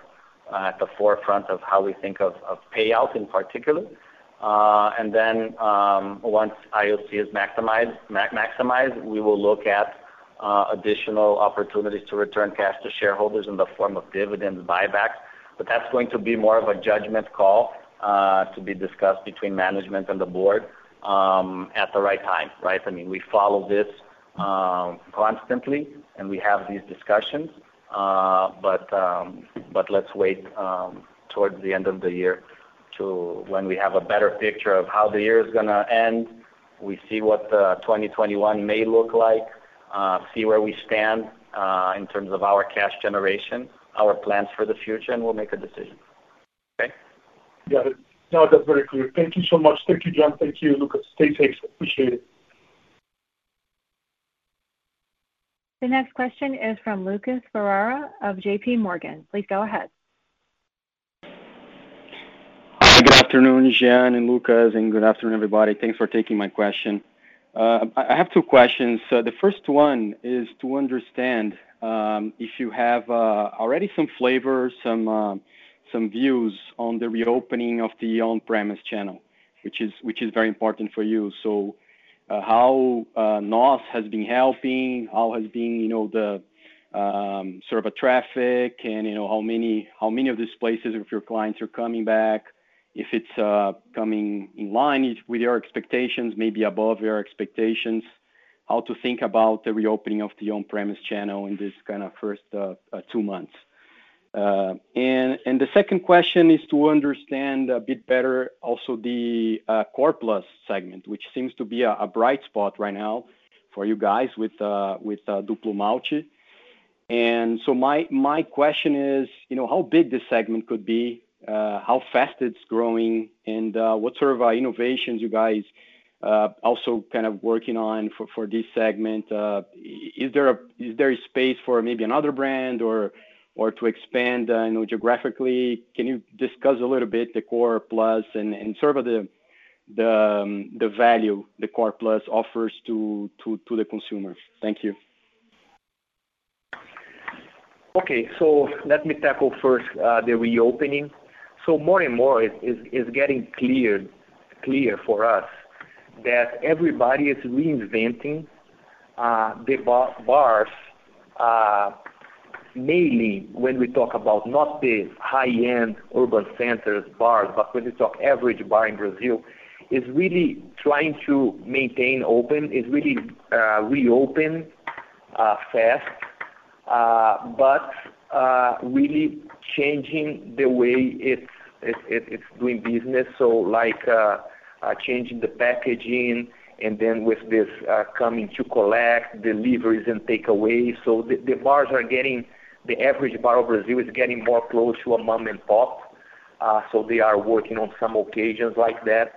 at the forefront of how we think of payout in particular. And then, once IOC is maximized, we will look at uh additional opportunities to return cash to shareholders in the form of dividends, buybacks. But that's going to be more of a judgment call uh to be discussed between management and the board at the right time, right? I mean, we follow this constantly, and we have these discussions. Uh but um but let's wait towards the end of the year when we have a better picture of how the year is gonna end. We see what uh, 2021 may look like, uh, see where we stand uh, in terms of our cash generation, our plans for the future, and we'll make a decision. Okay? Got it. No, that's very clear. Thank you so much. Thank you, John. Thank you, Lucas. Stay safe. Appreciate it. The next question is from Lucas Ferreira of JPMorgan. Please go ahead. Hi, good afternoon, Jean and Lucas, and good afternoon, everybody. Thanks for taking my question. Uh, I have two questions. Uh, the first one is to understand um, if you have uh, already some flavor, some some views on the reopening of the on-premise channel, which is which is very important for you. So, how NOS has been helping, how has been, you know, the sort of a traffic and, you know, how many how many of these places of your clients are coming back, if it's uh, coming in line with your expectations, maybe above your expectations, how to think about the reopening of the on-premise channel in this kind of first uh, uh, two months. And the second question is to understand a bit better also the core plus segment, which seems to be a bright spot right now for you guys with with Duplo Malte. My question is, you know, how big this segment could be, Uh, how fast it's growing, and uh, what sort of uh, innovations you guys also kind of working on for this segment. Is there a space for maybe another brand or or to expand, you know, geographically? Can you discuss a little bit the core plus and sort of um, the value the core plus offers to the consumer? Thank you. Okay. So let me tackle first the reopening. So more and more it's is getting clear clear for us that everybody is reinventing uh, the bars, uh, mainly when we talk about not the high-end urban centers bars, but when we talk average bar in Brazil, is really trying to maintain open, is really uh, reopen fast, but really changing the way it's doing business. So like uh, uh, changing the packaging and then with this uh, coming to collect deliveries and takeaway. So the bars are getting the average bar of Brazil is getting more close to a mom and pop. Uh so they are working on some occasions like that.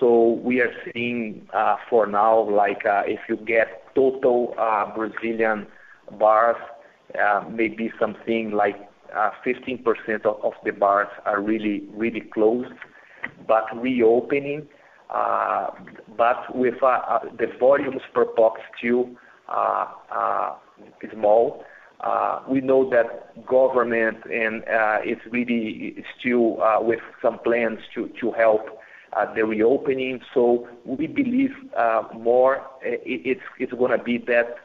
So we are seeing for now, like, if you get total Brazilian bars, maybe something like Uh, 15% of the bars are really really closed, but reopening, uh, but with uh, the volumes per box still small. We know that government and it's really still with some plans to help the reopening. So we believe more it's it's gonna be that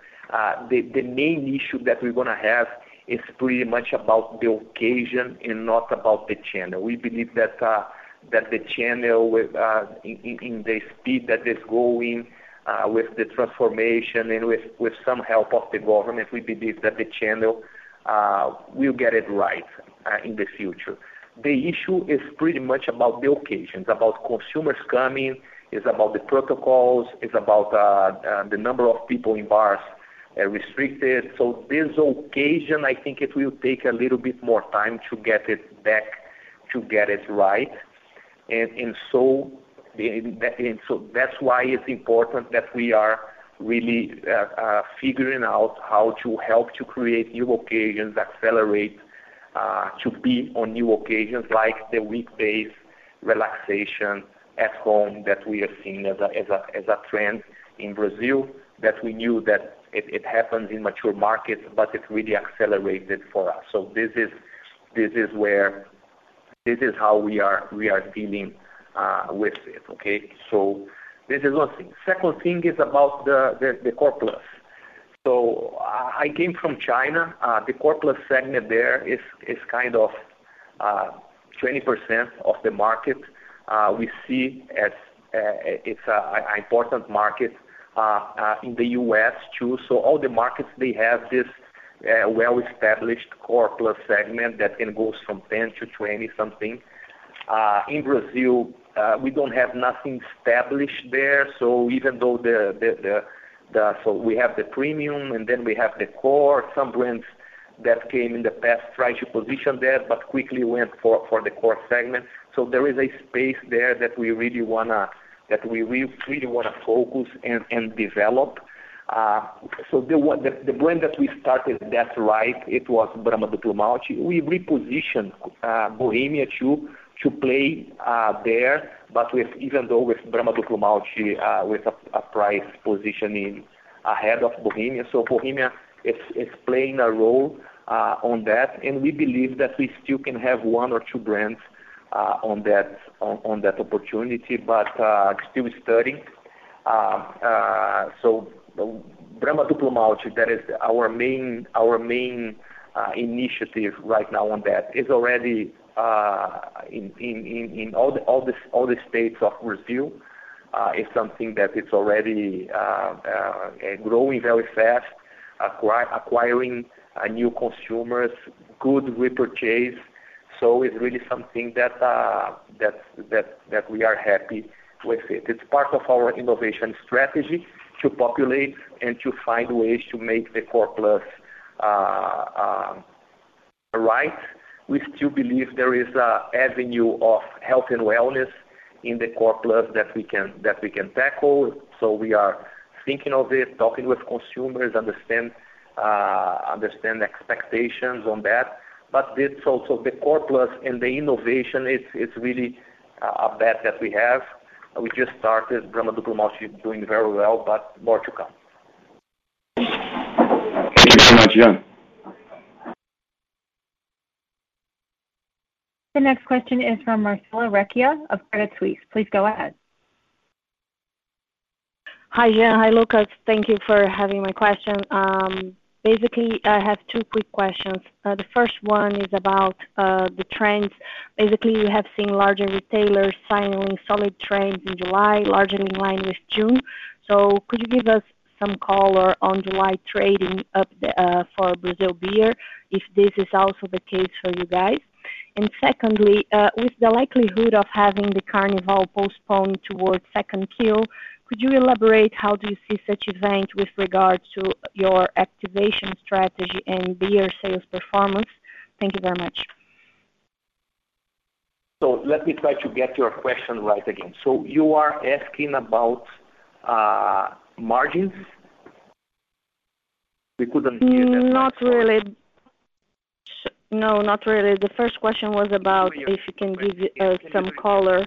the main issue that we're gonna have is pretty much about the occasion and not about the channel. We believe that uh, that the channel with uh, in the speed that is going uh, with the transformation and with with some help of the government, we believe that the channel will get it right in the future. The issue is pretty much about the occasions, about consumers coming, it's about the protocols, it's about the number of people in bars Uh, restricted. So this occasion, I think it will take a little bit more time to get it back, to get it right. And, and, so, and so that's why it's important that we are really uh, uh, figuring out how to help to create new occasions, accelerate to be on new occasions like the weekdays relaxation at home that we are seeing as a trend in Brazil, that we knew that it happens in mature markets, but it really accelerated for us. So this is this is where this is how we are we are dealing uh, with it, okay? So this is one thing. Second thing is about the core plus. So uh, I came from China. Uh, the core plus segment there is is kind of 20% of the market. We see as it's an important market Uh, uh, in the U.S. too. So all the markets, they have this uh, well-established core plus segment that can go from 10%-20% something. In Brazil, we don't have nothing established there. So even though the the so we have the premium, and then we have the core. Some brands that came in the past tried to position there, but quickly went for for the core segment. So there is a space there that we really wanna focus and develop. Uh so the the brand that we started that right, it was Brahma Duplo. We repositioned uh, Bohemia to to play uh, there, but with even though with Brahma Duplo uh, with a price positioning ahead of Bohemia. So Bohemia is playing a role on that, and we believe that we still can have one or two brands Uh, on that on that opportunity, but uh, still studying. Uh, so, Brahma Duplo Malte, that is our main our main uh initiative right now on that, is already in in all the all the states of Brazil. It's something that it's already growing very fast, acquiring new consumers, good repurchase. So it's really something that uh that that that we are happy with it. It's part of our innovation strategy to populate and to find ways to make the core plus uh, uh, right. We still believe there is an avenue of health and wellness in the core plus that we can that we can tackle. So we are thinking of it, talking with consumers, understand uh, understand expectations on that. But it's also the core plus and the innovation, it's really a bet that we have. We just started. Brahma Duplo Malte doing very well, but more to come. Thank you very much, Jean. The next question is from Marcella Recchia of Credit Suisse. Please go ahead. Hi, Jean. Hi, Lucas. Thank you for having my question. Um, Basically, I have two quick questions. Uh, the first one is about uh, the trends. Basically, we have seen larger retailers signaling solid trends in July, largely in line with June. So could you give us some color on July trading up uh, for Brazil beer, if this is also the case for you guys? And secondly, with the likelihood of having the Carnival postponed towards second Q, could you elaborate how do you see such event with regards to your activation strategy and beer sales performance? Thank you very much. So let me try to get your question right again. So you are asking about uh, margins? We couldn't hear that. Not really. No, not really. The first question was about if you can give uh, some color.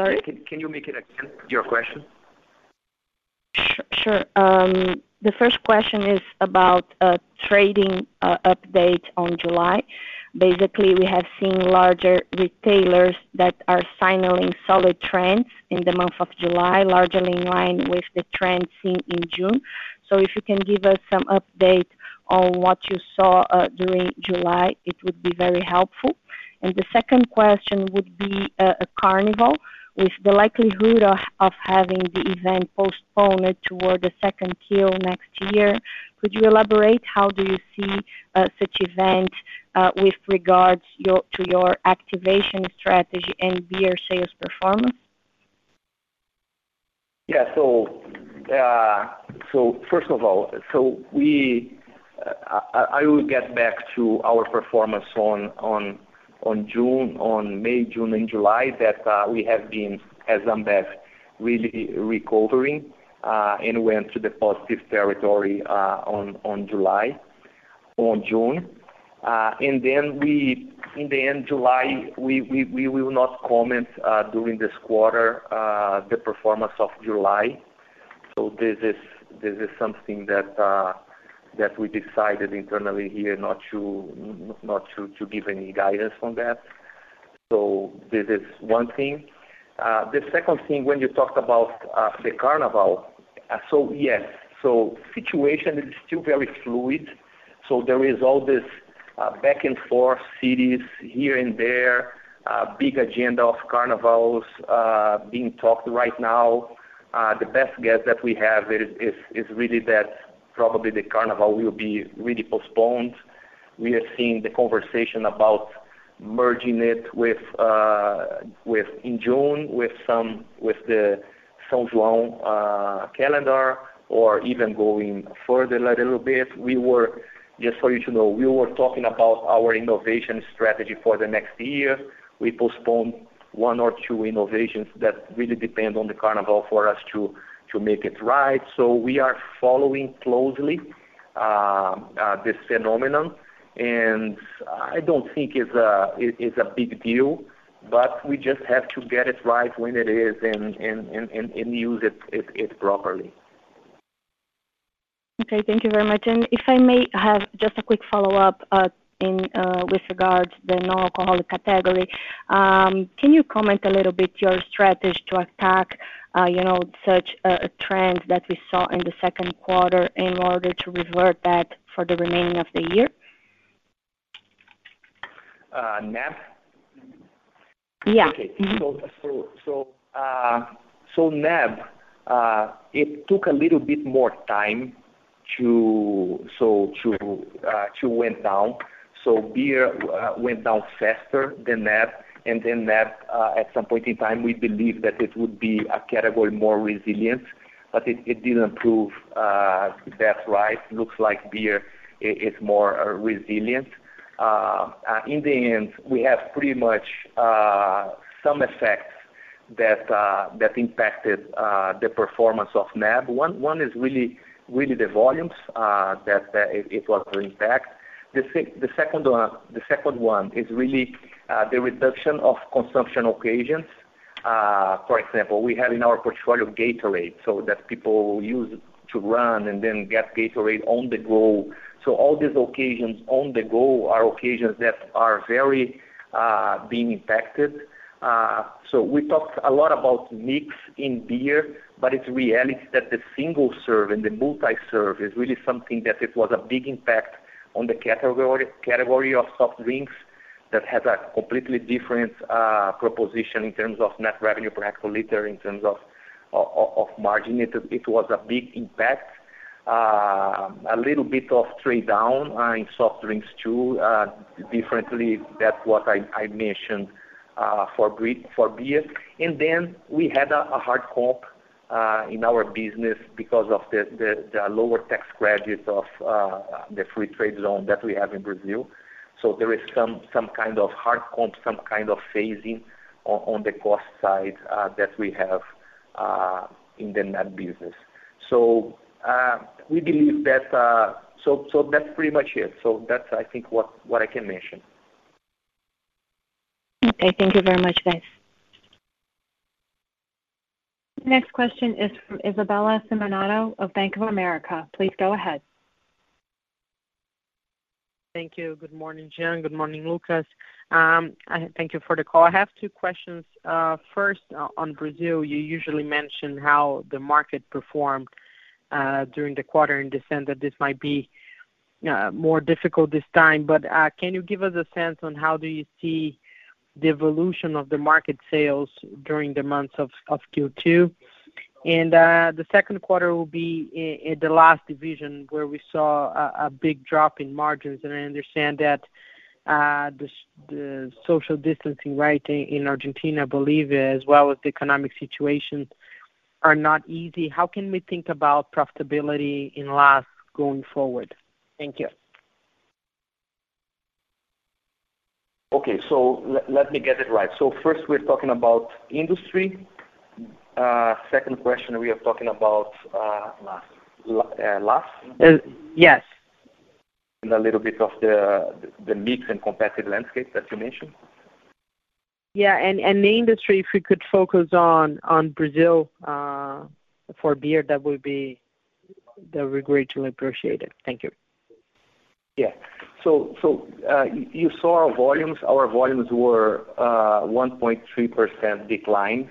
Sorry? Can you make it again, your question? Sure. Um, the first question is about uh, trading uh, update on July. Basically, we have seen larger retailers that are signaling solid trends in the month of July, largely in line with the trends seen in June. So if you can give us some update on what you saw uh, during July, it would be very helpful. And the second question would be a Carnival. With the likelihood of having the event postponed toward the second Q next year, could you elaborate how do you see uh, such event uh, with regards to your activation strategy and beer sales performance? Yeah. Uh, first of all, so we, I will get back to our performance on May, June, and July that uh, we have been, as Ambev, really recovering, uh, and went to the positive territory uh on July. On June. Uh and then we in the end July, we will not comment uh, during this quarter the performance of July. So this is something that we decided internally here not to not to give any guidance on that. So this is one thing. Uh, the second thing, when you talked about uh, the Carnival, uh, so yes. So situation is still very fluid. So there is all this back and forth cities here and there, big agenda of Carnivals being talked right now. The best guess that we have is really that probably the Carnival will be really postponed. We are seeing the conversation about merging it with uh, with in June with some with the São João calendar or even going further a little bit. We were just for you to know, we were talking about our innovation strategy for the next year. We postponed one or two innovations that really depend on the Carnival for us to make it right. So we are following closely uh, uh, this phenomenon, and I don't think it's a big deal, but we just have to get it right when it is and and and and use it it properly. Okay. Thank you very much. And if I may have just a quick follow-up uh, in with regards to the non-alcoholic category. Um, can you comment a little bit your strategy to attack Uh, such a trend that we saw in the second quarter in order to revert that for the remaining of the year? Uh, NAB? Yeah. Okay. Mm-hmm. So so, so uh, NAB, it took a little bit more time to so to uh to went down. So beer went down faster than NAB, and then NAB, uh, at some point in time, we believe that it would be a category more resilient, but it didn't prove uh, that right. Looks like beer is more uh, resilient. in the end, we have pretty much some effects that that impacted the performance of NAB. One one is really really the volumes that it was the impact. The second one is really Uh, the reduction of consumption occasions. Uh, for example, we have in our portfolio Gatorade, so that people use to run and then get Gatorade on the go. So all these occasions on the go are occasions that are very uh, being impacted. Uh so we talked a lot about mix in beer, but it's reality that the single serve and the multi-serve is really something that it was a big impact on the category category of soft drinks that has a completely different uh, proposition in terms of net revenue per hectoliter, in terms of of margin. It was a big impact. Uh, a little bit of trade down uh, in soft drinks too, differently than what I mentioned for for beer. And then we had a hard comp in our business because of the the lower tax credit of the free trade zone that we have in Brazil. So there is some kind of hard comp, some kind of phasing on the cost side that we have in the NAB business. So uh we believe that. Uh so so that's pretty much it. So that's, I think, what what I can mention. Okay. Thank you very much, guys. The next question is from Isabella Simonato of Bank of America. Please go ahead. Thank you. Good morning, Jean. Good morning, Lucas. Um, thank you for the call. I have two questions. Uh, first, uh, on Brazil, you usually mention how the market performed uh, during the quarter in the sense that this might be more difficult this time. But uh can you give us a sense on how do you see the evolution of the market sales during the months of Q2? The second quarter will be in in the LAS division where we saw a big drop in margins. And I understand that uh, the the social distancing right in Argentina, Bolivia, as well as the economic situation are not easy. How can we think about profitability in LAS going forward? Thank you. Okay. So let me get it right. So First we're talking about industry. Uh, second question, we are talking about. Uh, LAS. LAS? Uh, yes. And a little bit of the the mix and competitive landscape that you mentioned. Yeah. And and the industry, if we could focus on on Brazil for beer, that would be greatly appreciated. Thank you. Yeah. So so you saw our volumes. Our volumes were 1.3% decline.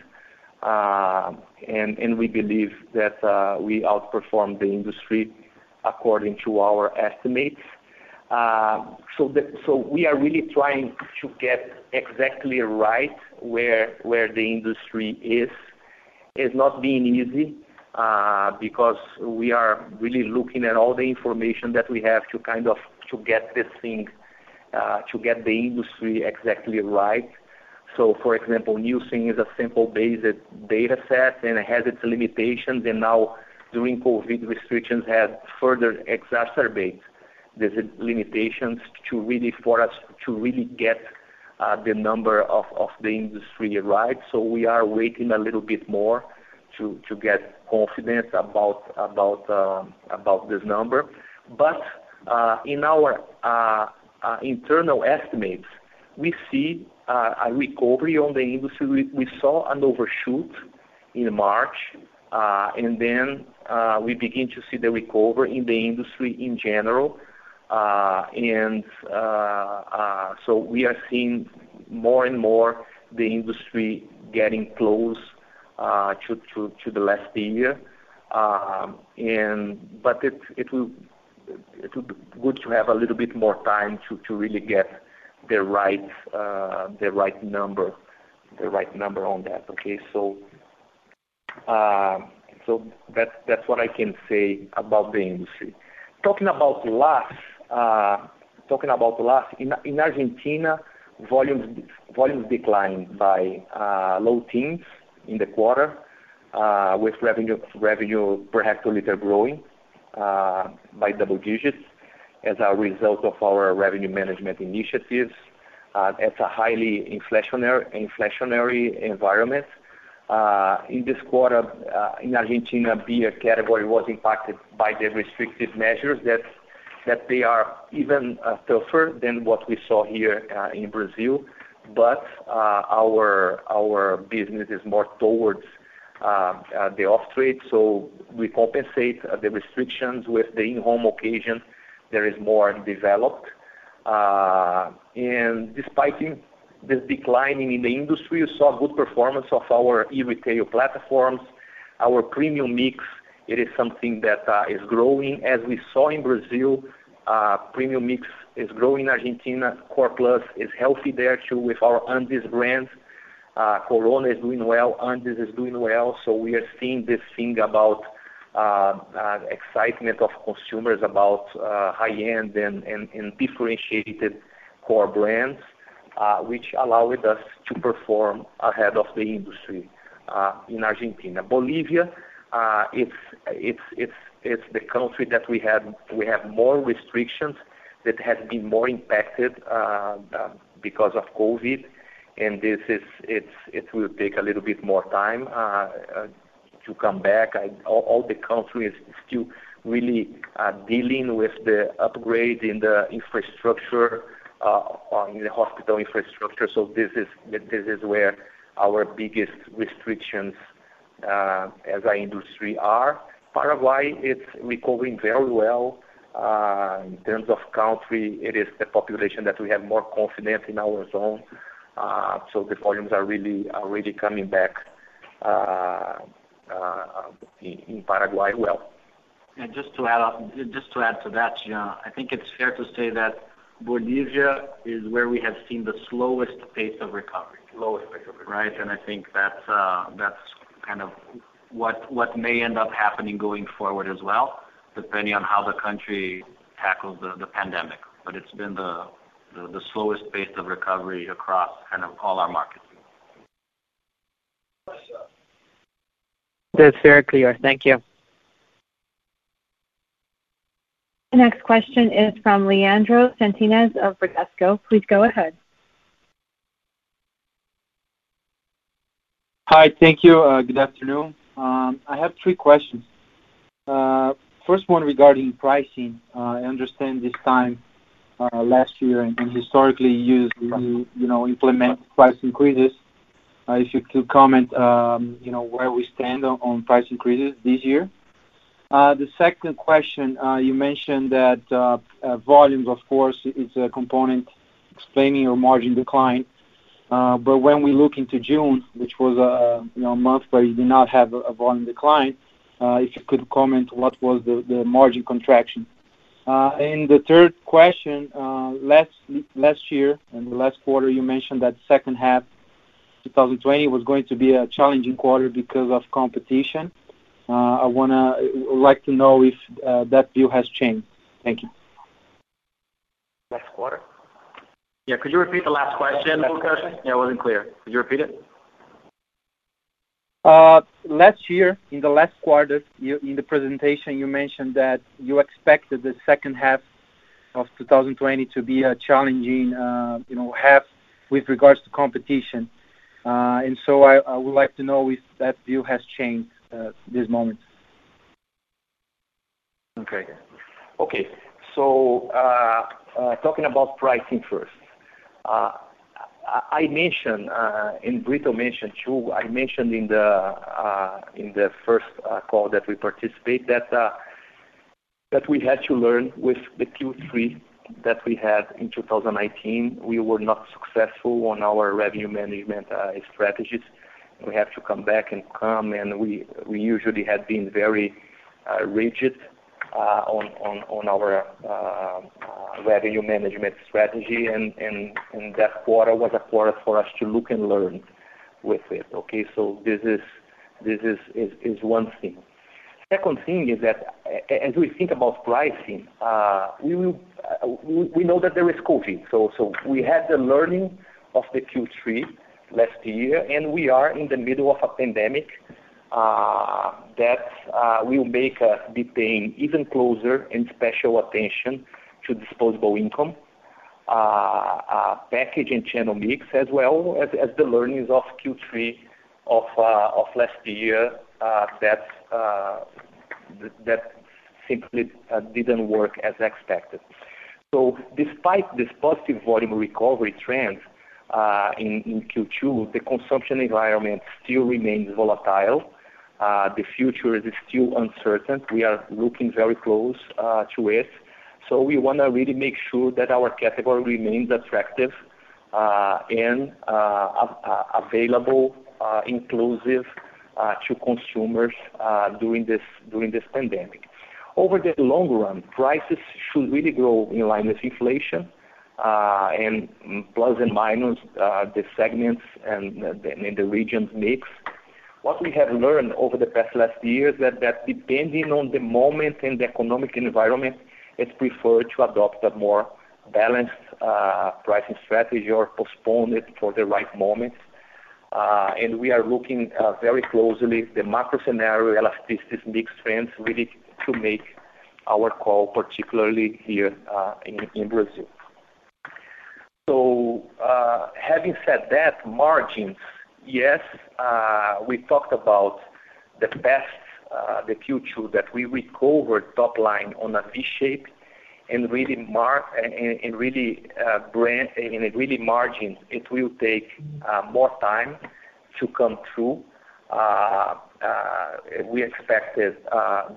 Uh, and we believe that uh, we outperformed the industry according to our estimates. Uh, so we are really trying to get exactly right where where the industry is. It's not been easy, because we are really looking at all the information that we have to kind of to get this thing, to get the industry exactly right. So, for example, Nielsen is a sample-based data set, and it has its limitations, and now during COVID, restrictions have further exacerbated these limitations to really for us to really get the number of of the industry right. So we are waiting a little bit more to to get confidence about about um, about this number. But uh, in our uh, internal estimates, we see a recovery on the industry. We saw an overshoot in March, uh, and then uh, we begin to see the recovery in the industry in general. Uh, and so we are seeing more and more the industry getting close to the last year. Um, and but it it will it will be good to have a little bit more time to to really get the right uh the right number the right number on that. Okay? So uh so that that's what I can say about the industry. Talking about LAS. In in Argentina, volumes volumes declined by low teens in the quarter, with revenue revenue per hectoliter growing by double digits. As a result of our revenue management initiatives. Uh, it's a highly inflationary inflationary environment. Uh, in this quarter, uh, in Argentina, beer category was impacted by the restrictive measures that they are even tougher than what we saw here in Brazil. But uh our our business is more towards the off-trade, so we compensate the restrictions with the in-home occasion that is more developed. Uh and despite this declining in the industry, we saw good performance of our e-retail platforms. Our premium mix, it is something that uh, is growing. As we saw in Brazil, uh, premium mix is growing in Argentina. Core Plus is healthy there too with our Andes brands. Uh, Corona is doing well, Andes is doing well. So we are seeing this thing about Uh, uh, excitement of consumers about uh, high-end and differentiated core brands, which allowed us to perform ahead of the industry in Argentina. Bolivia, it's the country that we have we have more restrictions that has been more impacted um, because of COVID, and this is it's it will take a little bit more time to come back. All the country is still really uh, dealing with the upgrade in the infrastructure, uh, in the hospital infrastructure. So this is where our biggest restrictions uh, as an industry are. Paraguay, it's recovering very well. In terms of country, it is the population that we have more confidence in our zone. So, the volumes are really coming back Uh, in Paraguay well. Just to add to that, Jean, I think it's fair to say that Bolivia is where we have seen the slowest pace of recovery. Lowest pace of recovery. Right? And i think that's uh, kind of what what may end up happening going forward as well, depending on how the country tackles the pandemic. But it's been the slowest pace of recovery across kind of all our markets. That's very clear. Thank you. The next question is from Leandro Fontanesi of Bradesco. Please go ahead. Hi. Thank you. Uh, good afternoon. Um, I have three questions. Uh, first one regarding pricing. Uh, I understand this time last year and historically you used to implement price increases. Uh, if you could comment um, you know, where we stand on price increases this year. Uh, the second question, uh, you mentioned that volumes, of course, is a component explaining your margin decline. Uh but when we look into June, which was a you know, month where you did not have a volume decline, if you could comment what was the the margin contraction. Uh in the third question, uh last last year, in the last quarter, you mentioned that second half 2020 was going to be a challenging quarter because of competition. Uh, I would like to know if uh, that view has changed. Thank you. Last quarter? Yeah. Could you repeat the last question, Lucas? Yeah, it wasn't clear. Could you repeat it? Uh, last year, in the last quarter, in the presentation, you mentioned that you expected the second half of 2020 to be a challenging you know, half with regards to competition. Uh, I would like to know if that view has changed uh, this moment. Okay. Okay. So, uh, talking about pricing first. I mentioned, and Brito mentioned, too, I mentioned in the in the first call that we participate that uh that we had to learn with the Q3 that we had in 2019. We were not successful on our revenue management uh, strategies. We have to come back and come, and we we usually had been very uh, rigid uh, on our revenue management strategy, and that quarter was a quarter for us to look and learn with it. Okay? So this is this is one thing. Second thing is that as we think about pricing, uh, uh we know that there is COVID. So so we had the learning of the Q3 last year, and we are in the middle of a pandemic uh, that uh, will make us be paying even closer and special attention to disposable income, package and channel mix, as well as as the learnings of Q3 of of last year Uh, that uh, that simply uh, didn't work as expected. So despite this positive volume recovery trend in Q2, the consumption environment still remains volatile. The future is still uncertain. We are looking very close to it. So we want to really make sure that our category remains attractive and available, inclusive Uh, to consumers uh during this during this pandemic. Over the long run, prices should really grow in line with inflation, uh, and plus and minus uh, the segments and the regions mix. What we have learned over the past last years that depending on the moment and the economic environment, it's preferred to adopt a more balanced pricing strategy or postpone it for the right moment. Uh, and we are looking uh, very closely the macro scenario, elasticities, mix trends, really to make our call, particularly here uh, in Brazil. So uh having said that, margins, yes, we talked about the past, the Q2, that we recovered top line on a V shape and really uh, margin, it will take uh, more time to come through. Uh, we expected a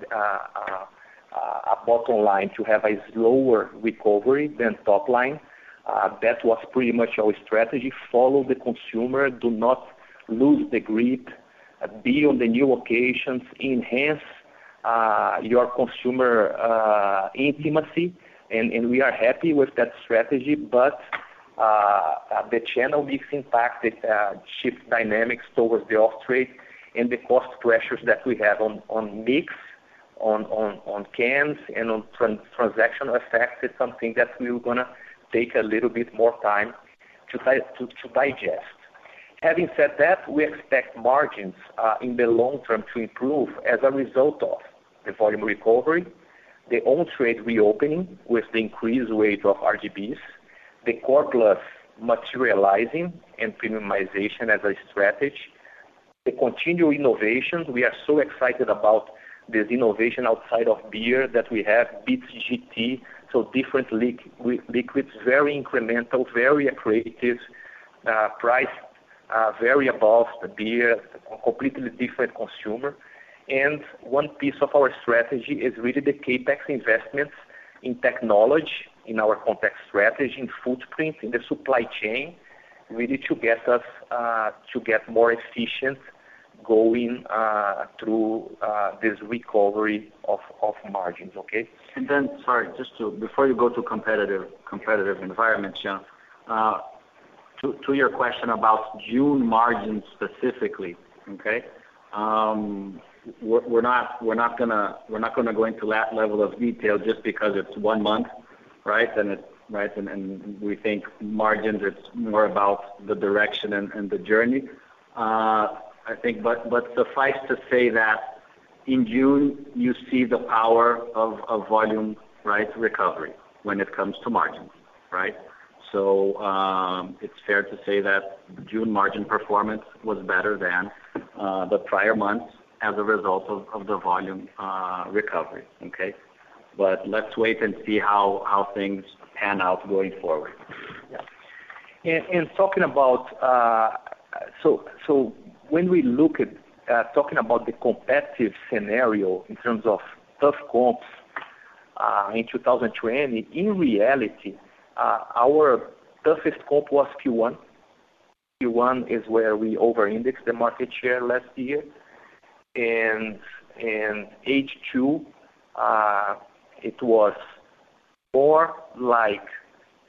bottom line to have a slower recovery than top line. That was pretty much our strategy. Follow the consumer, do not lose the grip, be on the new occasions, enhance your consumer intimacy, and we are happy with that strategy. But uh, the channel mix impacted uh, shift dynamics towards the off-trade and the cost pressures that we have on on mix, on on cans, and on transactional FX is something that we're going to take a little bit more time to to digest. Having said that, we expect margins uh, in the long term to improve as a result of the volume recovery, the on-trade reopening with the increased weight of RGBs, the core plus materializing and premiumization as a strategy, the continued innovations. We are so excited about this innovation outside of beer that we have, Beats GT, so different liquids, very incremental, very accretive, uh, priced uh, very above the beer, completely different consumer. And one piece of our strategy is really the CapEx investments in technology, in our context strategy, in footprint, in the supply chain, really to get us uh, to get more efficient going uh, through uh, this recovery of margins. Okay? And then sorry, just to before you go to competitive competitive environment, Jean, to your question about June margins specifically, okay? Um, We're not we're not to we're not gonna go into that level of detail just because it's one month, right? And it's right and we think margins, it's more about the direction and the journey. I think but but suffice to say that in June, you see the power of volume right, recovery when it comes to margins, right? So um it's fair to say that June margin performance was better than the prior months as a result of the volume uh, recovery. Okay? But let's wait and see how things pan out going forward. Yeah. And talking about uh so so when we look at uh, talking about the competitive scenario in terms of tough comps uh, in 2020, in reality, our toughest comp was Q1. Q1 is where we over-indexed the market share last year. H2, uh, it was more like,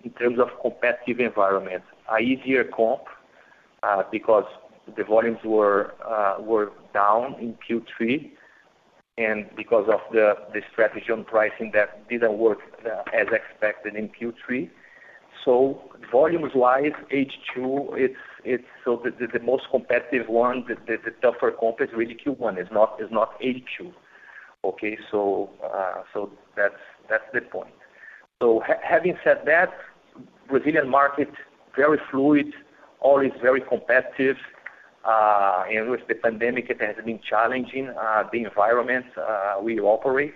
in terms of competitive environment, a easier comp uh, because the volumes were uh, were down in Q3 and because of the strategy on pricing that didn't work as expected in Q3. Volumes-wise, H2, it's the the most competitive one, the tougher comp is really Q1, is not is not H2. Okay? So uh, so that's that's the point. So having said that, Brazilian market, very fluid, always very competitive. Uh, and with the pandemic, it has been challenging, uh, the environment we operate.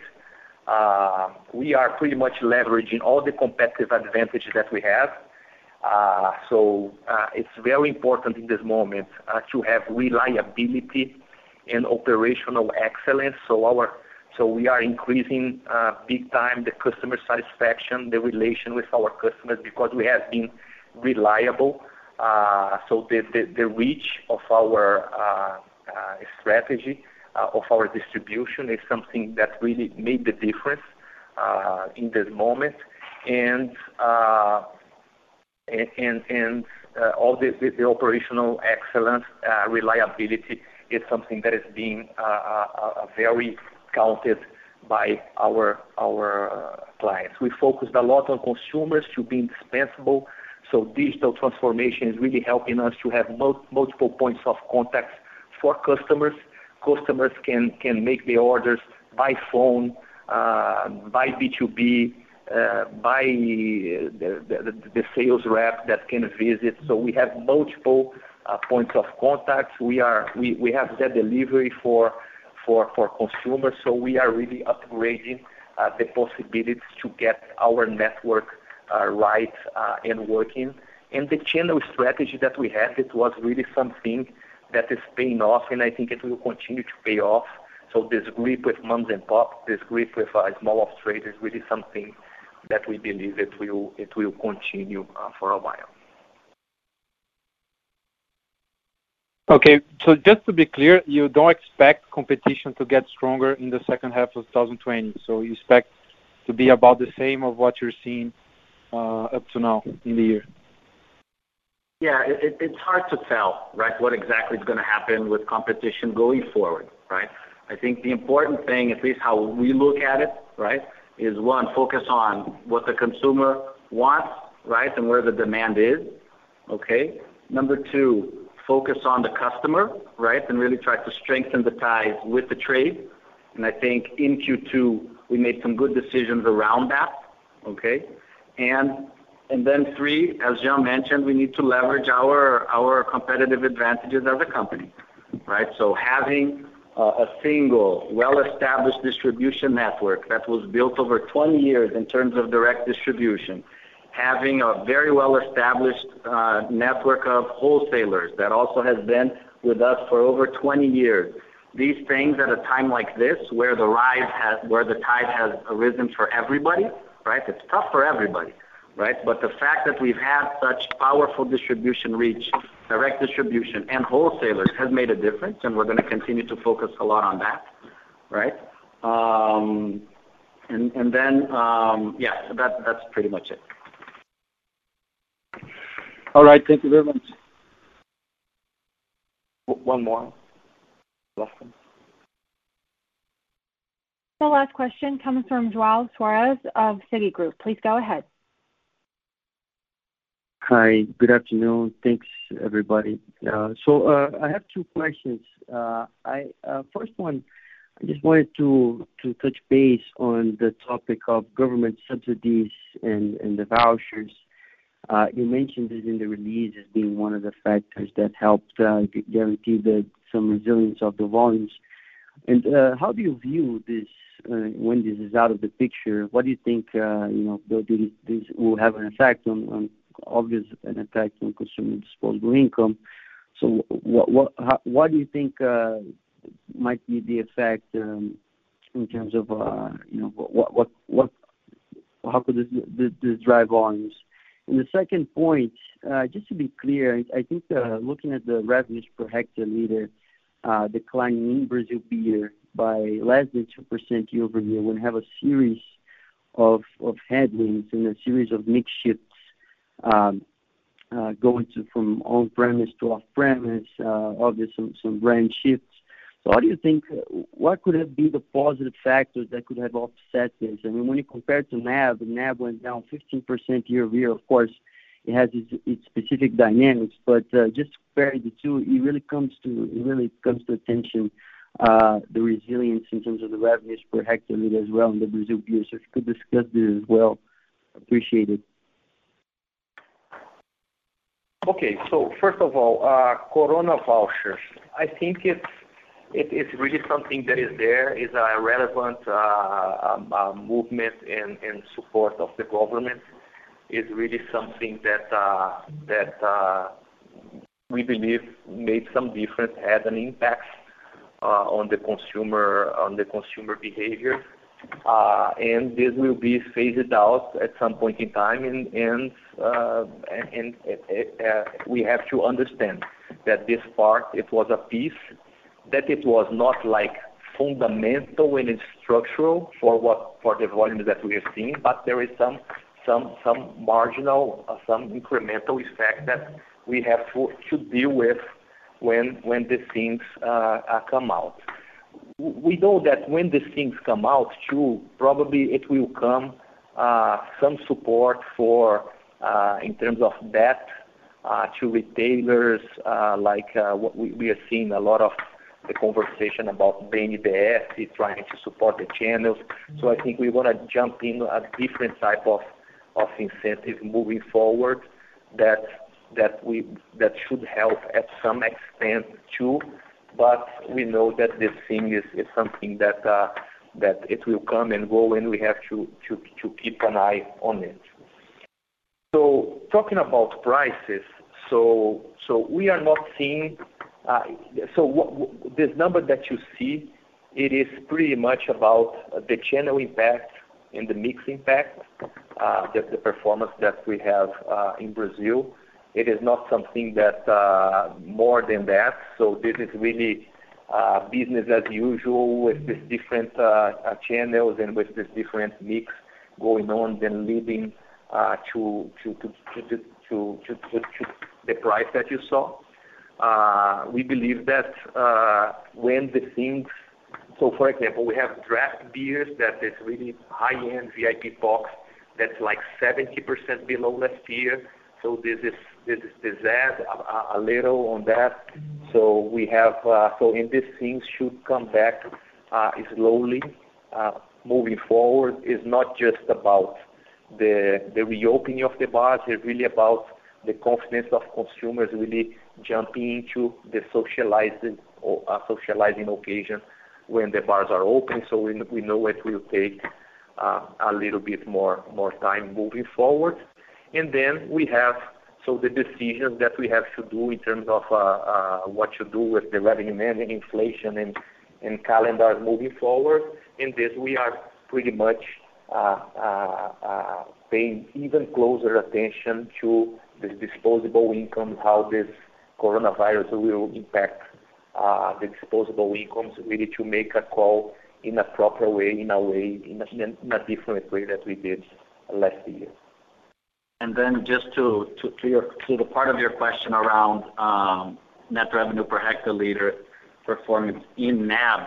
Uh, we are pretty much leveraging all the competitive advantages that we have. Uh, so uh, it's very important in this moment to have reliability and operational excellence. So our so we are increasing big time the customer satisfaction, the relation with our customers because we have been reliable. Uh so the the reach of our strategy, Uh, of our distribution is something that really made the difference uh, in this moment. And uh, and and all the the operational excellence, reliability is something that is being very counted by our our clients. We focused a lot on consumers to be indispensable. So digital transformation is really helping us to have multiple points of contact for customers. Customers can can make the orders by phone, uh, by B2B, uh, by uh, the sales rep that can visit. So we have multiple points of contact. We are we have that delivery for for for consumers. So we are really upgrading the possibilities to get our network right and working. And the channel strategy that we had, it was really something that is paying off, and I think it will continue to pay off. So this grip with moms and pop, this grip with uh, small off-trade is really something that we believe it will it will continue uh, for a while. Okay. So just to be clear, you don't expect competition to get stronger in the second half of 2020. So You expect to be about the same of what you're seeing uh, up to now in the year? Yeah. It's hard to tell, right, what exactly is going to happen with competition going forward, right? I think the important thing, at least how we look at it, right, is one, focus on what the consumer wants, right, and where the demand is. Okay? Number two, focus on the customer, right, and really try to strengthen the ties with the trade. And I think in Q2, we made some good decisions around that. Okay? Three, as Jean mentioned, we need to leverage our our competitive advantages as a company, right? So having a single well-established distribution network that was built over 20 years in terms of direct distribution, having a very well-established uh, network of wholesalers that also has been with us for over 20 years. These things at a time like this, where the rise ha where the tide has arisen for everybody, right? It's tough for everybody, right? But the fact that we've had such powerful distribution reach, direct distribution, and wholesalers has made a difference, and we're going to continue to focus a lot on that. Right? Um, and and then um, yeah, that's pretty much it. All right. Thank you very much. One more. Last one. The last question comes from João Soares of Citigroup. Please go ahead. Hi. Good afternoon. Thanks, everybody. Uh, so uh, I have two questions. Uh, first one, I just wanted to touch base on the topic of government subsidies and the vouchers. You mentioned it in the release as being one of the factors that helped guarantee some resilience of the volumes. And how do you view this when this is out of the picture? What do you think You know, will this will have an effect on, obvious an effect on consumer disposable income? So what do you think uh, might be the effect um, in terms of uh you know what what what how could this drive volumes? And the second point, uh, just to be clear, I think uh, looking at the revenues per hectoliter declining in Brazil beer by less than 2% year-over-year, we have a series of headwinds and a series of mix shifts Um, uh, going from on-premise to off-premise, uh, obviously some brand shifts. So how do you think, uh, what could have been the positive factors that could have offset this? I mean, when you compare to NAV, NAB went down 15% year-over-year. Of course, it has its specific dynamics, but just comparing the two, it really comes to it really comes to attention the resilience in terms of the revenues per hectoliter as well in the Brazil beer. If you could discuss this as well, Appreciate it. Okay. so First of all, uh, Corona vouchers. I think it's it is really something that is there, is a relevant uh, um, uh, movement in in support of the government. It's really something that that we believe made some difference, had an impact uh on the consumer on the consumer behavior. Uh, and this will be phased out at some point in time, and uh, uh, we have to understand that this part, it was a piece, that it was not like fundamental and it's structural for what for the volumes that we are seeing, but there is some marginal, some incremental effect that we have to deal with when the things come out. We know that when these things come out too, probably it will come uh, some support for uh, in terms of debt uh, to retailers, like what we are seeing a lot of the conversation about BNDES trying to support the channels. So I think we want to jump in a different type of of incentive moving forward that that we that should help at some extent too. But we know that this thing is something that uh, that it will come and go, and we have to to to keep an eye on it. So talking about prices, so so we are not seeing uh, so this number that you see, it is pretty much about the channel impact and the mix impact, uh, the performance that we have in Brazil. It is not something that uh, more than that. So this is really uh, business as usual with these different uh, channels and with this different mix going on, then leading to the price that you saw. We believe that when the things so for example, we have draft beers that is really high-end VIP box that's like 70% below last year. So this adds a little on that. So we have uh, so in these things should come back uh, slowly uh, moving forward. It's not just about the the reopening of the bars, it's really about the confidence of consumers really jumping into the socializing or socializing occasion when the bars are open. So we we know it will take uh, a little bit more more time moving forward. And then we have the decisions that we have to do in terms of uh, uh, what to do with the revenue management, inflation, and calendar moving forward. In this, we are pretty much uh, paying even closer attention to the disposable income, how this coronavirus will impact the disposable incomes, really to make a call in a proper way, in a way, in a different way that we did last year. Then just to the part of your question around um, net revenue per hectoliter performance in NAB,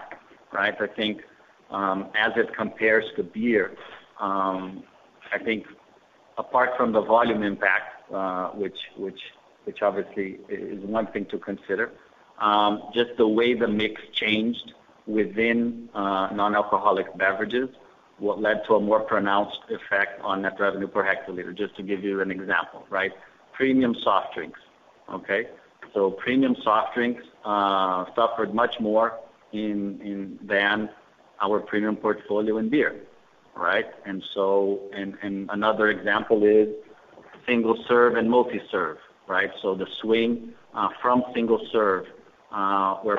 right? I think um, as it compares to beer, um, I think apart from the volume impact, uh, which which which obviously is one thing to consider, just the way the mix changed within uh, non-alcoholic beverages, what led to a more pronounced effect on net revenue per hectoliter. Just to give you an example. Right? Premium soft drinks. Okay? So premium soft drinks uh, suffered much more in than our premium portfolio in beer. Right? And so another example is single-serve and multi-serve. Right? So the swing uh, from single-serve, uh, where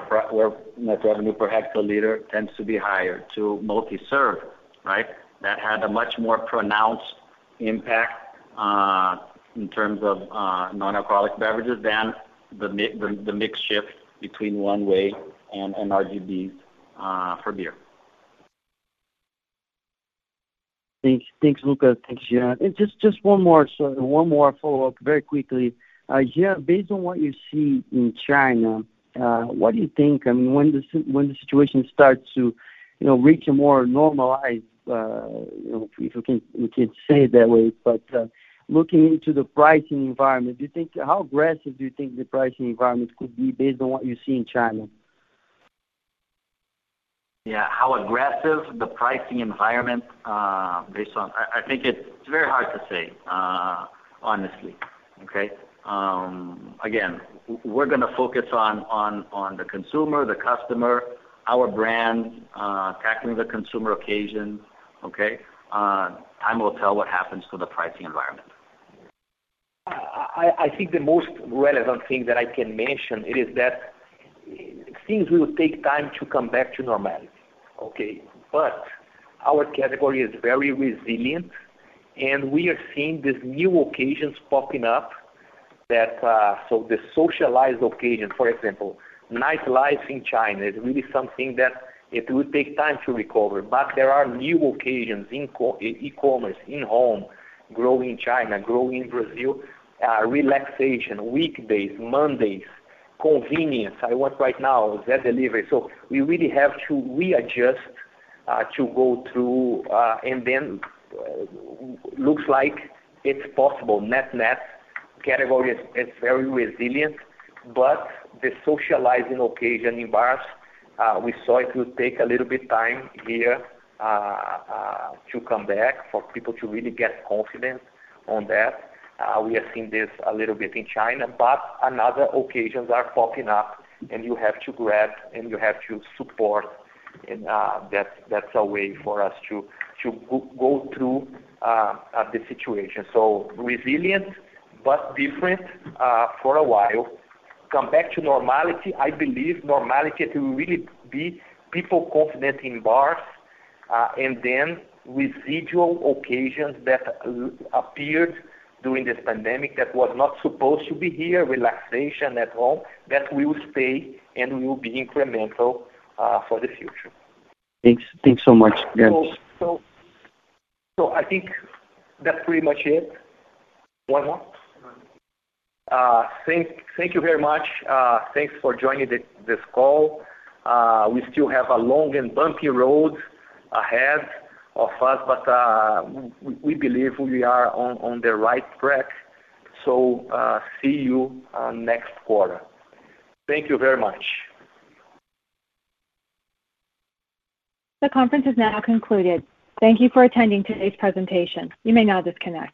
net revenue per hectoliter tends to be higher, to multi-serve, that had a much more pronounced impact uh, in terms of uh, non-alcoholic beverages than the mix shift between one-way and RGBs uh, for beer. Thanks, Lucas. Thanks, Jean. Just one more follow-up very quickly. Jean, based on what you see in China, what do you think, I mean, when the when the situation starts to you know, reach a more normalized, Uh, if we can you can say it that way, but uh, looking into the pricing environment, do you think how aggressive do you think the pricing environment could be based on what you see in China? Yeah, how aggressive the pricing environment uh, based on. I think it's very hard to say, honestly. Okay? Um, again, we're gonna focus on the consumer, the customer, our brand, tackling the consumer occasion. Okay? Uh, time will tell what happens to the pricing environment. I think the most relevant thing that I can mention is that things will take time to come back to normality. Okay? But our category is very resilient, and we are seeing these new occasions popping up that uh, so the socialized occasion, for example, nightlife in China is really something that it will take time to recover. But there are new occasions in e-commerce, in home, growing in China, growing in Brazil, uh, relaxation, weekdays, Mondays, convenience. I want right now Zé Delivery. So we really have to readjust uh, to go through, uh, and then looks like it's possible. Net-net category is very resilient, but the socializing occasion in bars, Uh, we saw it will take a little bit time here uh, uh, to come back for people to really get confidence on that. We are seeing this a little bit in China, but another occasions are popping up, and you have to grab and you have to support. And that's a way for us to go through the situation. So resilient but different for a while. Come back to normality. I believe normality will really be people confident in bars, uh, and then residual occasions that appeared during this pandemic that was not supposed to be here, relaxation at home, that will stay and will be incremental uh, for the future. Thanks. Thanks so much, guys. I think that's pretty much it. One more? Uh, thank you very much. Uh, thanks for joining this call. Uh, we still have a long and bumpy road ahead of us, but we believe we are on the right track. So uh see you next quarter. Thank you very much. The conference is now concluded. Thank you for attending today's presentation. You may now disconnect.